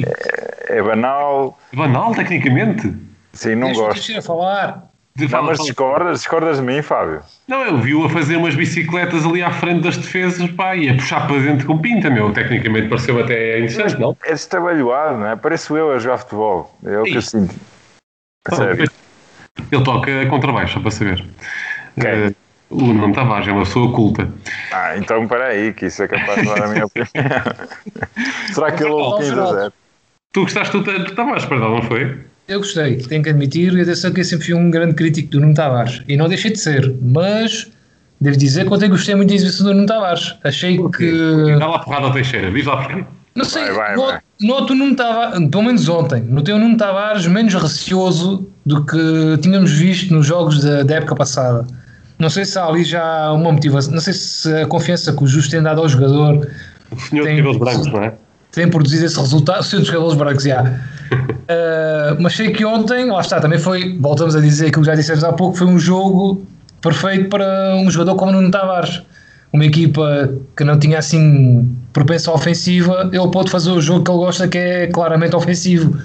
é, é banal. Banal, tecnicamente. Sim, não Deixa gosto. Teixeira falar. De- Não, fala, mas fala. discordas, discordas de mim, Fábio. Não, eu vi-o a fazer umas bicicletas ali à frente das defesas, pá, e a puxar para dentro com pinta, meu. Tecnicamente pareceu até interessante, não? É destrabalhado, não é? Pareço eu a jogar futebol. É o que eu sinto. Sério. Ele toca contrabaixo, só para saber. Eh, o Nuno Tavares é uma pessoa culta. Ah, então para aí, que isso é capaz de dar a minha opinião. [laughs] Será que ele ouve 15 a 0? Tu gostaste do, do Tavares, perdão, não foi? Eu gostei, tenho que admitir, e atenção que eu sempre fui um grande crítico do Nuno Tavares. E não deixei de ser, mas devo dizer que ontem gostei muito da exibição do Nuno Tavares. Achei que. Dá lá porrada ao Teixeira, diz lá porquê. Não sei, Vai, vai, noto, vai. noto o Nuno Tavares, pelo menos ontem, notei o Nuno Tavares menos receoso do que tínhamos visto nos jogos da, da época passada. Não sei se há ali já uma motivação, não sei se a confiança que o Justo tem dado ao jogador O senhor Tem- de cabelos brancos, não é? tem produzido esse resultado, o senhor dos cabelos brancos, já. Uh, [laughs] mas sei que ontem, lá está, também foi, voltamos a dizer aquilo que já dissemos há pouco, foi um jogo perfeito para um jogador como Nuno Tavares. Uma equipa que não tinha assim propensa ofensiva, ele pode fazer o jogo que ele gosta, que é claramente ofensivo.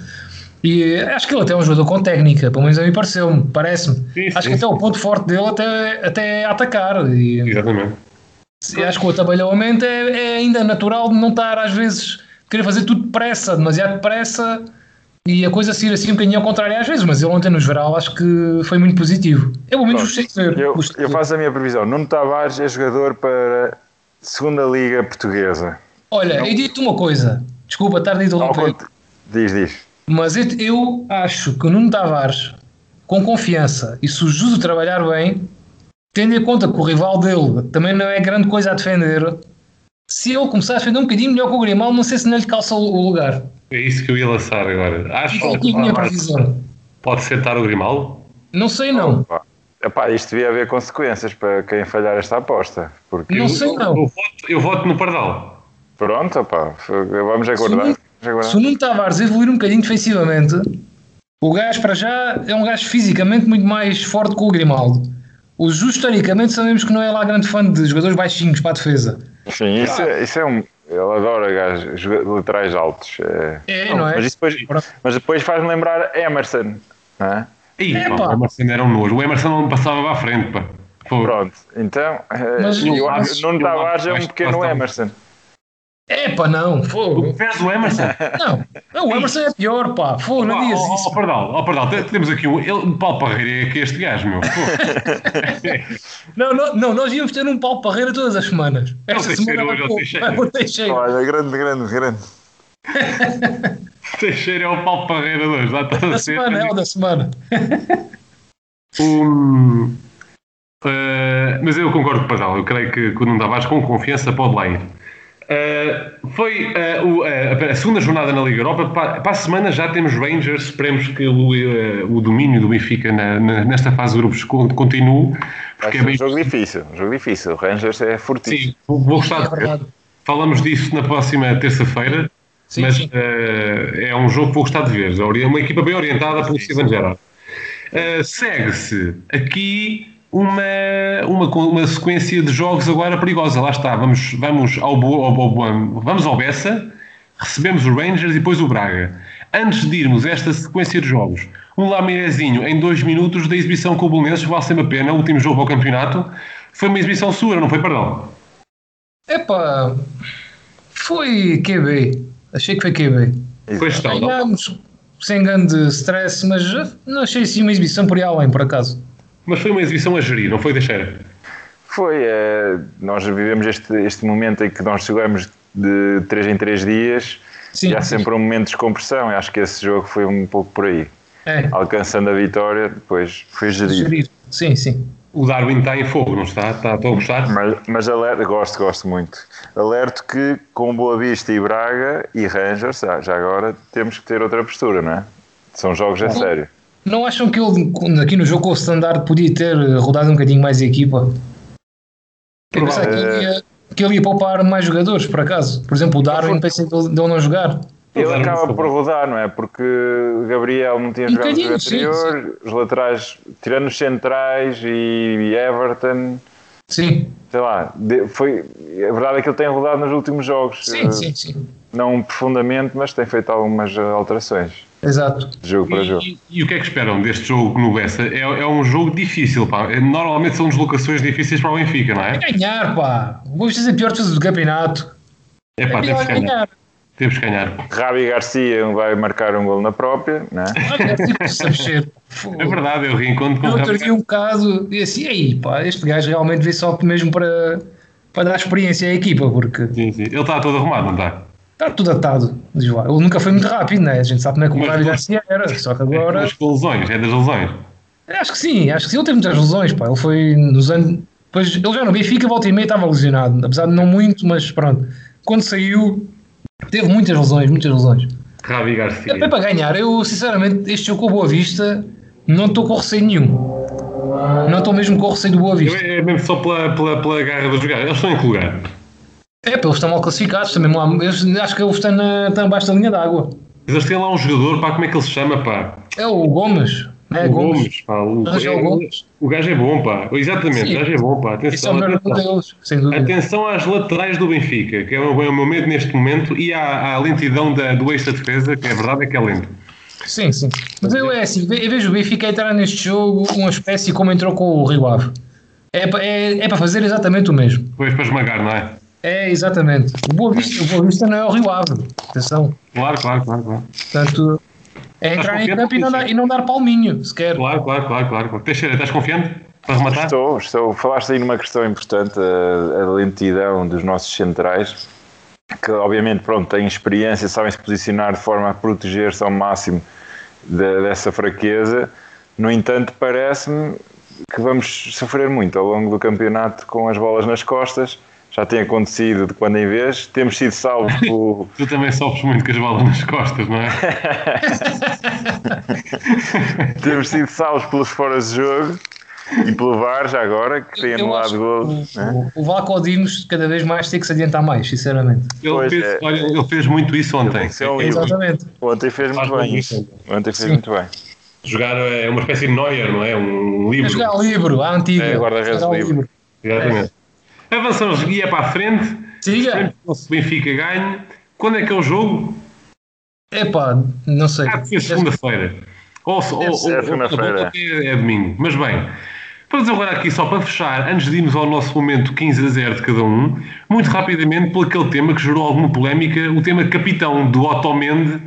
E acho que ele até é um jogador com técnica, pelo menos a mim pareceu-me, parece-me. Acho sim, que até o ponto forte dele até, até é atacar. E, Exatamente. e acho que o atabalhamento é, é ainda natural de não estar às vezes querer fazer tudo depressa, demasiado depressa e a coisa sair assim um bocadinho ao contrário às vezes, mas ele ontem no geral acho que foi muito positivo. Eu pelo menos gostei de ver. Eu, eu faço a minha previsão. Nuno Tavares é jogador para segunda Liga Portuguesa. Olha, eu digo-te uma coisa, desculpa estar a interromper, cont- Diz, diz. mas eu, eu acho que o Nuno Tavares, com confiança e se o Juso trabalhar bem, tendo em conta que o rival dele também não é grande coisa a defender, se ele começar a defender um bocadinho melhor que o Grimal, não sei se não lhe calça o lugar. É isso que eu ia lançar agora. Acho Fica aqui a minha previsão. pode sentar o Grimaldo? Não sei não. Opa. Epá, isto devia haver consequências para quem falhar esta aposta. Porque, Não sei não. Eu voto, eu voto no Pardal. pronto, opá, vamos aguardar. Se o Nuno- Tavares evoluir um bocadinho defensivamente, o gajo para já é um gajo fisicamente muito mais forte que o Grimaldo. O Justo, historicamente, sabemos que não é lá grande fã de jogadores baixinhos para a defesa. Sim, isso, é, isso é um. Ele adora gajos, laterais altos. É. É, não, é? Mas, depois, mas depois faz-me lembrar Emerson. Não é? É, pá, pá. o Emerson era um nojo. O Emerson não passava para a frente, pá. Pô, Pronto, então. eh, Mas eu que Nuno Tavares é um que pequeno. Emerson. É pá, não, fogo. preferes o Emerson? Não, não, o Emerson é pior, pá. Fogo, não digas Ó, ó, isso. Pardal, ó, Pardal, te- temos aqui um. Um Paulo Parreira é que este gajo, meu. [laughs] Não, não, não, nós íamos ter um Paulo Parreira todas as semanas. Esta Teixeira semana hoje, vai é o Teixeira. Olha, grande, grande, grande. [laughs] Teixeira é o Paulo Parreira de hoje. Já está a Da ser. semana, é o da semana. [laughs] Um, eh, mas eu concordo com o Padal. Eu creio que, que o Nuno Tavares, com confiança, pode lá ir. Eh, foi eh, o- a, a segunda jornada na Liga Europa. Pa- Para, a semana já temos Rangers. Esperemos que o, o domínio do Benfica na- na- nesta fase de grupos con- continue. Porque é ser um bem. jogo difícil, um jogo difícil. O Rangers é fortíssimo. Sim, vou vou gostar É de ver. verdade. Falamos disso na próxima terça-feira. Sim, mas sim. é um jogo que vou gostar de ver. É uma equipa bem orientada pelo Steven Gerrard. Segue-se aqui uma, uma, uma sequência de jogos agora perigosa. Lá está, vamos, vamos, ao, Bo- ao, vamos ao Bessa, recebemos o Rangers e depois o Braga. Antes de irmos a esta sequência de jogos, um lamirezinho em dois minutos da exibição com o Bolonenses, vale sempre a pena, o último jogo ao campeonato. Foi uma exibição sua, não foi, perdão? Epá, foi QB. Achei que foi QB. Ganhámos sem grande stress, mas não achei assim uma exibição por aí além, por acaso. Mas foi uma exibição a gerir, não foi deixar? Foi, é, nós vivemos este, este momento em que nós jogamos de 3 em 3 dias Sim, e há sempre um momento de descompressão. E acho que esse jogo foi um pouco por aí. É, Alcançando a vitória, depois foi gerido. gerir. Sim, sim. O Darwin está em fogo, não está? Está, estou a gostar? Mas, mas alerto, gosto, gosto muito. Alerto que com Boa Vista e Braga e Rangers, já, já agora temos que ter outra postura, não é? São jogos a sério. Não acham que ele, aqui no jogo com o standard, podia ter rodado um bocadinho mais a equipa? Eu pensava que ele, ia, que ele ia poupar mais jogadores, por acaso. Por exemplo, o Darwin, pensei que ele de ele não jogar. Ele acaba por rodar, não é? Porque o Gabriel não tinha Um jogado no jogo bocadinho, sim, anterior, os laterais, tirando os centrais e Everton, Sim, sei lá, foi, a verdade é que ele tem rodado nos últimos jogos. sim, Eh, sim, sim. Não profundamente, mas tem feito algumas alterações Exato. jogo para jogo. E, e o que é que esperam deste jogo no Bessa? É, é um jogo difícil, pá. É- Normalmente são deslocações difíceis para o Benfica, não é? Ganhar, pá. Vou dizer pior defesa do campeonato. É pá, É temos que ganhar. ganhar. Temos que ganhar. Rabi Garcia vai marcar um gol na própria, não é? É verdade, eu reencontro com Eu o Rabi. dia um bocado e assim, aí, pá, este gajo realmente veio só mesmo para, para dar experiência à equipa, porque Sim, sim. Ele está todo arrumado, não está? Está tudo atado. Diz lá. Ele nunca foi muito rápido, né? A gente sabe como é que o Rabi Garcia era, só que agora. Mas com lesões, é das lesões. Acho que sim, acho que sim. Ele teve muitas lesões, pá. Ele foi nos anos. Depois, ele já no Benfica, volta e meia, estava lesionado. Apesar de não muito, mas pronto. Quando saiu, teve muitas lesões, muitas lesões. Rabi É Garcia. para ganhar. Eu, sinceramente, este jogo com o Boa Vista, não estou com receio nenhum. Não estou mesmo com receio do Boa Vista. É mesmo só pela, pela, pela garra do jogar. Eles estão em que lugar? É, eles estão mal classificados também. Lá, eles, acho que eles estão, na, estão abaixo da linha d'água. Mas eles têm lá um jogador, pá, como é que ele se chama, pá? É o Gomes. É o Gomes. Gomes, pá. O, Rangel é- Gomes. o gajo é bom, pá. Exatamente, Sim. o gajo é bom, pá. Esse é o Atenção, atenção. deles. Atenção às laterais do Benfica, que é o é o momento neste momento, e à, à lentidão da, do eixo da defesa, que é verdade é que é lento. Sim, sim. Mas eu é assim, eu vejo o Benfica entrar neste jogo uma espécie como entrou com o Rio Ave. É, é, é para fazer exatamente o mesmo. Depois para esmagar, não é? É, exatamente. O Boa Vista, o Boa Vista não é o Rio Ave. Atenção. Claro, claro, claro. Claro, Portanto, é entrar em campo e não, dar, e não dar palminho, sequer. claro, claro. claro, claro. Teixeira, estás confiante? Estou, estou. Falaste aí numa questão importante, a, a lentidão dos nossos centrais, que obviamente pronto, têm experiência, sabem se posicionar de forma a proteger-se ao máximo de- dessa fraqueza. No entanto, parece-me que vamos sofrer muito ao longo do campeonato com as bolas nas costas. Já tem acontecido de quando em vez. Temos sido salvos [laughs] por, Tu também sofres muito com as balas nas costas, não é? [laughs] temos sido salvos pelos fora de jogo e pelo VAR já agora, que tem anulado golos. o, né? o, o Vlaco Dimos cada vez mais tem que se adiantar mais, sinceramente. Ele, Pois fez, é. olha, ele fez muito isso ontem. Livro. Exatamente. Ontem fez Faz muito bem isso. Ontem fez Sim. muito bem. Jogar é uma espécie de Neuer, não é? Um A livro. jogar livro, à antiga. É, guarda-redes Jogar livre. Exatamente. Avançamos e é para a frente. Siga. Que o Benfica ganhe. Quando é que é o jogo? Epá, não sei. Há de ser segunda-feira. Ou, ou, Deve ou, ou- segunda-feira. ou até é domingo. Mas bem, vamos agora aqui só para fechar, antes de irmos ao nosso momento 15 a 0 de cada um, muito rapidamente por aquele tema que gerou alguma polémica, o tema capitão do Otamendi.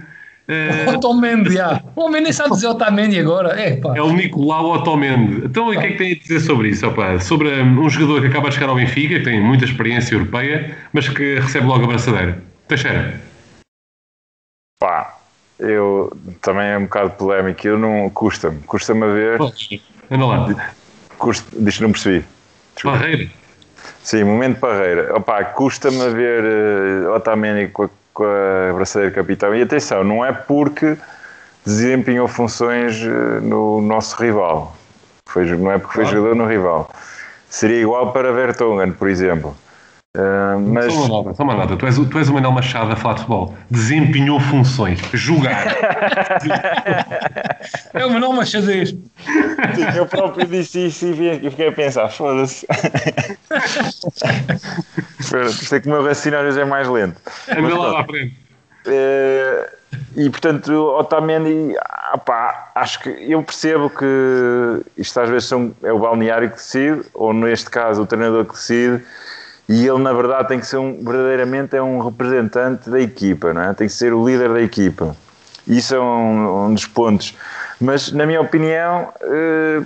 Eh, [laughs] Otamendi, já. O homem nem sabe dizer Otamendi agora. É, pá. é o Nicolau Otamendi. Então, o que é que tem a dizer sobre isso? Opa? Sobre um, jogador que acaba de chegar ao Benfica, que tem muita experiência europeia, mas que recebe logo a braçadeira. Teixeira. Pá, eu também é um bocado polémico, eu não custa-me, custa-me a ver. Anda lá. Custa, diz que não percebi. Desculpa. Barreira. Sim, momento Parreira. Opa, custa-me a ver uh, Otamendi com a, com a braçadeira de capitão. E atenção, não é porque desempenhou funções uh, no nosso rival. Foi, não é porque foi jogador no rival. Seria igual para Vertonghen, por exemplo. Uh, mas Só uma nota, só uma nota. Tu és, o- tu és o Manel Machado a falar de futebol. Desempenhou funções. Jogar. [laughs] É o Manuel Machadez. Sim, eu próprio disse isso e vi- e fiquei a pensar, foda-se. Isto é que o meu raciocínio já é mais lento. Anda lá à frente. Eh, e portanto, Otamendi, ah, pá, acho que eu percebo que isto às vezes são, é o balneário que decide, ou neste caso o treinador que decide, e ele na verdade tem que ser um, verdadeiramente é um representante da equipa, não é? tem que ser o líder da equipa. Isso é um, um dos pontos. Mas na minha opinião, eh,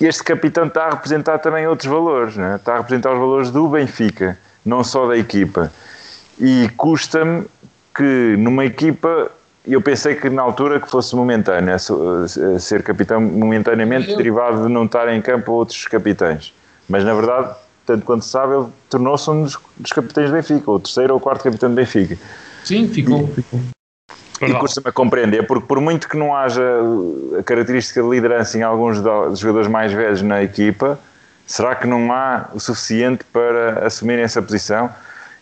este capitão está a representar também outros valores, não é? está a representar os valores do Benfica, não só da equipa. E custa-me que numa equipa, eu pensei que na altura que fosse momentâneo, ser capitão momentaneamente derivado de não estar em campo outros capitães. Mas na verdade, tanto quanto se sabe, ele tornou-se um dos, dos capitães do Benfica, o terceiro ou quarto capitão do Benfica. Sim, ficou. ficou. E custa-me a compreender, porque por muito que não haja a característica de liderança em alguns do- dos jogadores mais velhos na equipa, será que não há o suficiente para assumirem essa posição?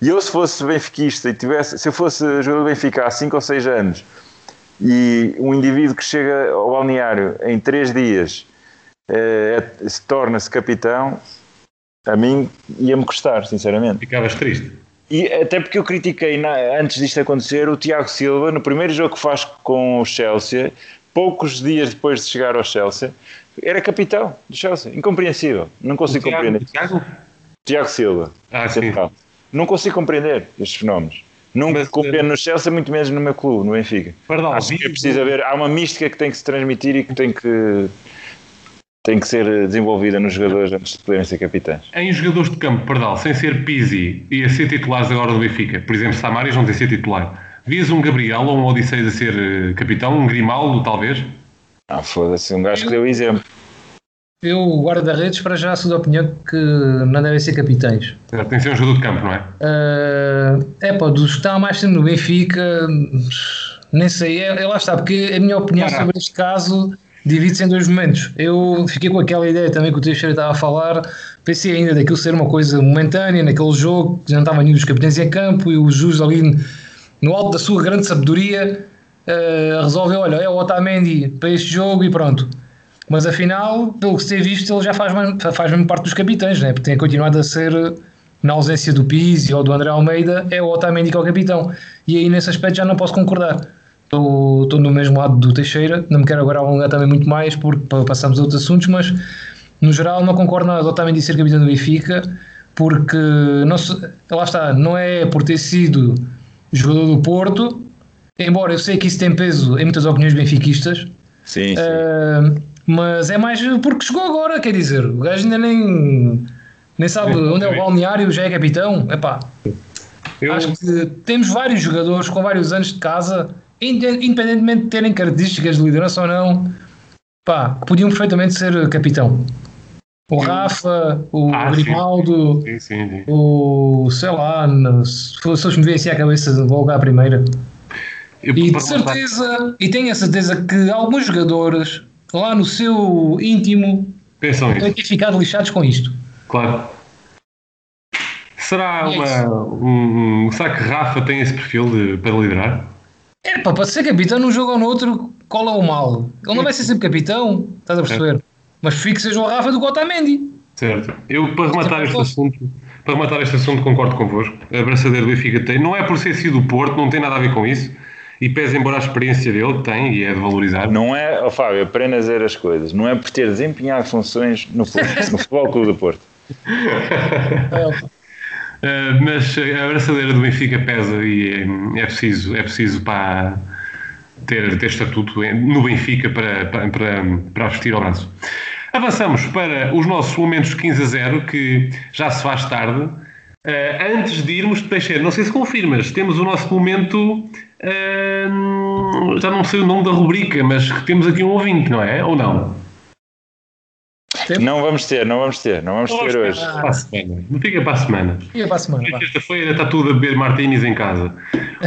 E eu, se fosse benfiquista e tivesse, se eu fosse jogador do Benfica há 5 ou 6 anos e um indivíduo que chega ao balneário em 3 dias eh, é- se torna-se capitão, a mim ia-me custar, sinceramente. Ficavas triste. E até porque eu critiquei antes disto acontecer o Tiago Silva no primeiro jogo que faz com o Chelsea, poucos dias depois de chegar ao Chelsea, era capitão do Chelsea. Incompreensível. Não consigo Tiago- compreender. Tiago? Tiago Silva. Ah, sim. central. Não consigo compreender estes fenómenos. Não Mas, compreendo no Chelsea, muito menos no meu clube, no Benfica. Perdão, Acho que é preciso haver. Há uma mística que tem que se transmitir e que tem que, tem que ser desenvolvida nos jogadores antes de poderem ser capitães. Em jogadores de campo, perdão, sem ser Pizzi e a ser titulares agora do Benfica, por exemplo, Samaris não tem ser titular. Vias um Gabriel ou um Odisseis a ser eh, capitão, um Grimaldo talvez? Ah, foda-se, um gajo que deu exemplo. Eu, guarda-redes, para já sou da opinião que não devem ser capitães. Certo, Tem que ser um jogador de campo, não é? é pá, dos que está mais tempo no Benfica, nem sei, é, é lá está, porque a minha opinião Caraca. sobre este caso divide-se em dois momentos. Eu fiquei com aquela ideia também que o Teixeira estava a falar, pensei ainda daquilo ser uma coisa momentânea, naquele jogo, que já não estavam nenhum dos capitães em campo e o Jus ali no alto da sua grande sabedoria eh, resolveu, olha, é o Otamendi para este jogo e pronto. Mas afinal, pelo que se tem visto, ele já faz, faz mesmo parte dos capitães, né? porque tem continuado a ser, na ausência do Pizzi ou do André Almeida, é o Otamendi que é o capitão. E aí nesse aspecto já não posso concordar. Estou estou no mesmo lado do Teixeira, não me quero agora alongar também muito mais, porque para passarmos a outros assuntos, mas no geral não concordo nada do Otamendi ser capitão do Benfica, porque não se- lá está, não é por ter sido jogador do Porto, embora eu sei que isso tem peso em muitas opiniões benfiquistas, Sim, sim. Uh, mas é mais porque chegou agora, quer dizer, o gajo ainda nem, nem sabe onde é o balneário, já é capitão. Epá, Eu, acho que temos vários jogadores com vários anos de casa, independentemente de terem características de liderança ou não, pá, podiam perfeitamente ser capitão. O Rafa, o Ah. Grimaldo, sim, sim, sim. o sei lá, se fosse me viessem à cabeça, vou logo à primeira. Eu, E de certeza, e tenho a certeza que alguns jogadores lá no seu íntimo Pensam nisso, ter ficado lixados com isto. claro. Será, é uma, um, será que Rafa tem esse perfil de- para liderar? É pá, para ser capitão num jogo ou no outro, cola o mal. Ele não vai ser sempre capitão, estás a perceber? Mas fique seja o Rafa do que Otamendi. Certo. Eu, para rematar este assunto, para rematar este assunto, concordo convosco. A braçadeira do Benfica tem, não é por ser sido do Porto, não tem nada a ver com isso. E pese embora a experiência dele, tem e é de valorizar. Não é, ó Fábio, aprenda a dizer as coisas. Não é por ter desempenhado funções no, no Futebol Clube do Porto. [laughs] Uh, mas a abraçadeira do Benfica pesa e é, é preciso, é preciso para ter, ter estatuto no Benfica para, para, para, para vestir ao braço. Avançamos para os nossos momentos 15 a 0, que já se faz tarde. Uh, antes de irmos, Teixeira, não sei se confirmas, temos o nosso momento uh, já não sei o nome da rubrica, mas temos aqui um ouvinte, não é? Ou não? Não vamos ter, não vamos ter, não vamos Não ter vamos hoje. Para a semana. Não fica para a semana. E para a semana. Sexta-feira está tudo a beber martinis em casa.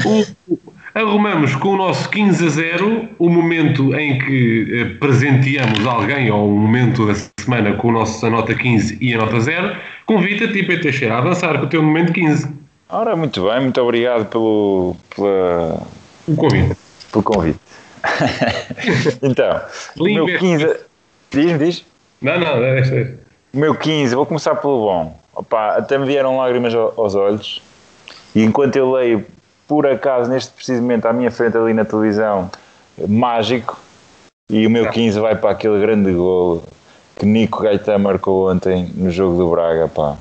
O- arrumamos com o nosso 15 a 0 o momento em que eh, presenteamos alguém, ou o momento da semana com o nosso a nota 15 e a nota 0. Convida-te, Pedro Teixeira, a avançar com o teu momento 15. Ora, muito bem, muito obrigado pelo, pela, O convite. pelo convite. [laughs] então, o Limpe meu este. 15. Diz-me, diz? Não, não, deixa, deixa. O meu 15, vou começar pelo bom. Opa, até me vieram lágrimas ao- aos olhos. E enquanto eu leio, por acaso, neste preciso momento, à minha frente ali na televisão, mágico. E o meu 15 vai para aquele grande golo que Nico Gaetan marcou ontem no jogo do Braga. Pá.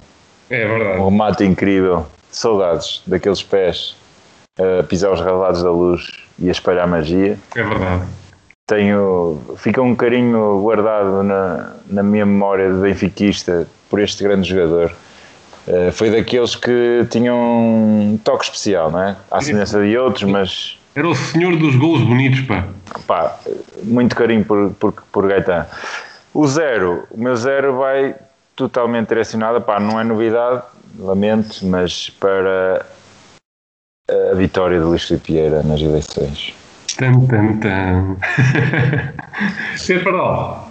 É Um verdade. remate incrível. Saudades daqueles pés a pisar os ralados da luz e a espalhar magia. É verdade. Tenho, fica um carinho guardado na, na minha memória de benfiquista por este grande jogador. Eh, foi daqueles que tinham um toque especial, não é? À semelhança de outros, mas Era o senhor dos golos bonitos, pá. pá, muito carinho por, por, por Gaetan. O zero, o meu zero vai totalmente direcionado, pá, não é novidade, lamento, mas para a vitória de Luís Filipe Vieira nas eleições. Tan, tan, tan. Ser para lá.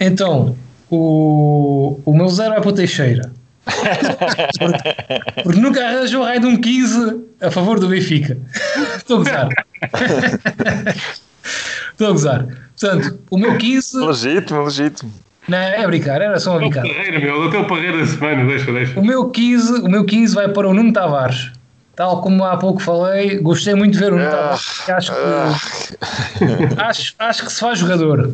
Então, o, o meu zero é para o Teixeira. porque, [laughs] porque nunca arranjou o raio de um 15 a favor do Benfica. Estou a gozar. Estou a gozar. Portanto, o meu 15. Legítimo, legítimo. Não, é a brincar, era só a O brincar. Parreira, meu, o teu Parreira da semana, deixa, deixa. O meu 15, o meu 15 vai para o Nuno Tavares. Tal como há pouco falei, gostei muito de ver o Nuno Tavares. Acho que, [laughs] acho, acho que se faz jogador.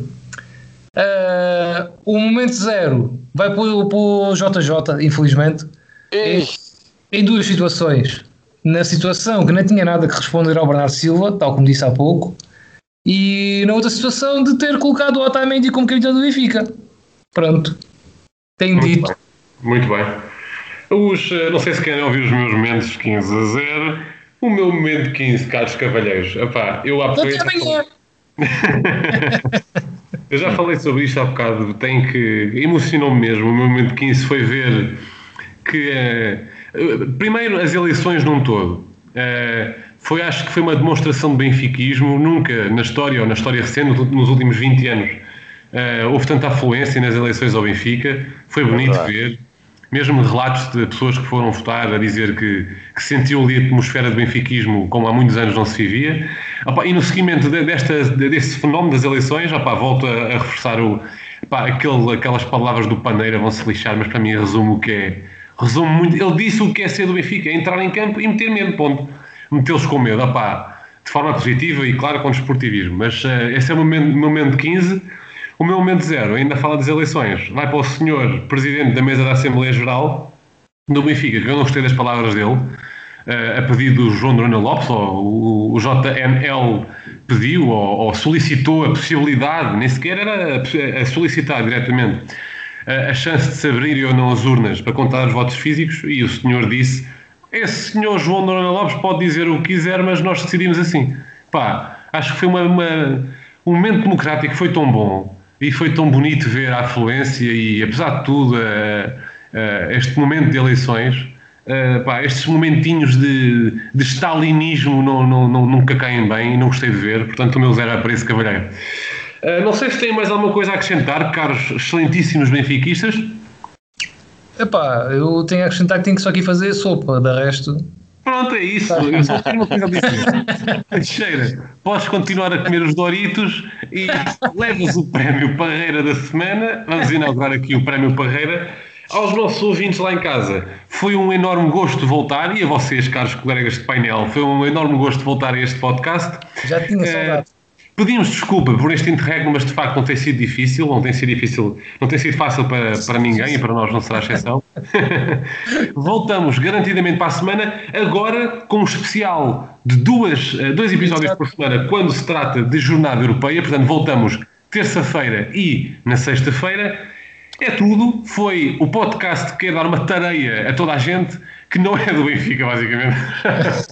Ah, o momento zero vai para o, JJ, infelizmente, Ei, em duas situações. Na situação que não tinha nada que responder ao Bernardo Silva, tal como disse há pouco, e na outra situação de ter colocado o Otamendi como capitão do Benfica. Pronto. Tenho Muito dito. bem. Muito bem. Os, eh, não sei se querem ouvir os meus momentos 15 a 0. O meu momento 15, Carlos Cavalheiros. Epá, eu bocado- amanhã. [laughs] Eu já falei sobre isto há bocado, tem que. emocionou-me mesmo. O meu momento 15 foi ver que. eh, primeiro, as eleições num todo. Eh, foi, acho que foi uma demonstração de benfiquismo. Nunca na história, ou na história recente, nos últimos 20 anos, houve tanta afluência nas eleições ao Benfica. Foi bonito Verdade. ver. Mesmo relatos de pessoas que foram votar a dizer que, que sentiam ali a atmosfera de benfiquismo como há muitos anos não se vivia. Opa, e no seguimento de- desta, de- deste fenómeno das eleições, opa, volto a, a reforçar o, opa, aquele, aquelas palavras do Paneira vão se lixar, mas para mim resume o que é. Resume muito. Ele disse o que é ser do Benfica: é entrar em campo e meter medo, ponto. Metê-los com medo, de forma positiva e, claro, com desportivismo. Mas eh, esse é o momento, momento 15. O meu momento zero, ainda fala das eleições, vai para o senhor Presidente da Mesa da Assembleia Geral do Benfica, que eu não gostei das palavras dele, eh, a pedido do João Dorana Lopes, ou o, JML pediu ou, ou solicitou a possibilidade, nem sequer era a, solicitar diretamente, a, a chance de se abrirem ou não as urnas para contar os votos físicos, e o senhor disse: Esse senhor João Dorana Lopes pode dizer o que quiser, mas nós decidimos assim. Pá, acho que foi uma, uma- um momento democrático, foi tão bom e foi tão bonito ver a afluência e, apesar de tudo, eh, eh, este momento de eleições, eh, pá, estes momentinhos de, de stalinismo não, não, não- nunca caem bem e não gostei de ver, portanto o meu zero é para esse cavalheiro. Não sei se tem mais alguma coisa a acrescentar, caros excelentíssimos benfiquistas. Epá, eu tenho a acrescentar que tenho que só aqui fazer sopa, de resto. Pronto, é isso. Eu só tenho uma coisa a dizer. [laughs] Teixeira, podes continuar a comer os Doritos e levas o prémio Parreira da semana. Vamos inaugurar aqui o prémio Parreira. Aos nossos ouvintes lá em casa, foi um enorme gosto voltar, e a vocês, caros colegas de painel, foi um enorme gosto voltar a este podcast. Já tinha Eh, saudade. Pedimos desculpa por este interregno, mas de facto não tem sido difícil, não tem sido difícil, não tem sido fácil para, para ninguém e para nós não será exceção. [laughs] Voltamos garantidamente para a semana, agora com um especial de duas, eh, dois episódios por semana, quando se trata de jornada europeia, portanto voltamos terça-feira e na sexta-feira. É tudo, foi o podcast que quer dar uma tareia a toda a gente que não é do Benfica, basicamente.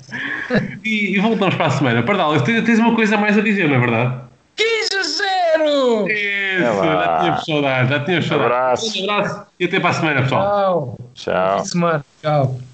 [laughs] e, e, voltamos para a semana. Pardal, tens uma coisa mais a dizer, não é verdade? 15 a 0! Isso, é já tínhamos saudades, já tínhamos saudades. Um abraço. Um abraço e até para a semana, pessoal. Tchau. Tchau. Semana. Tchau.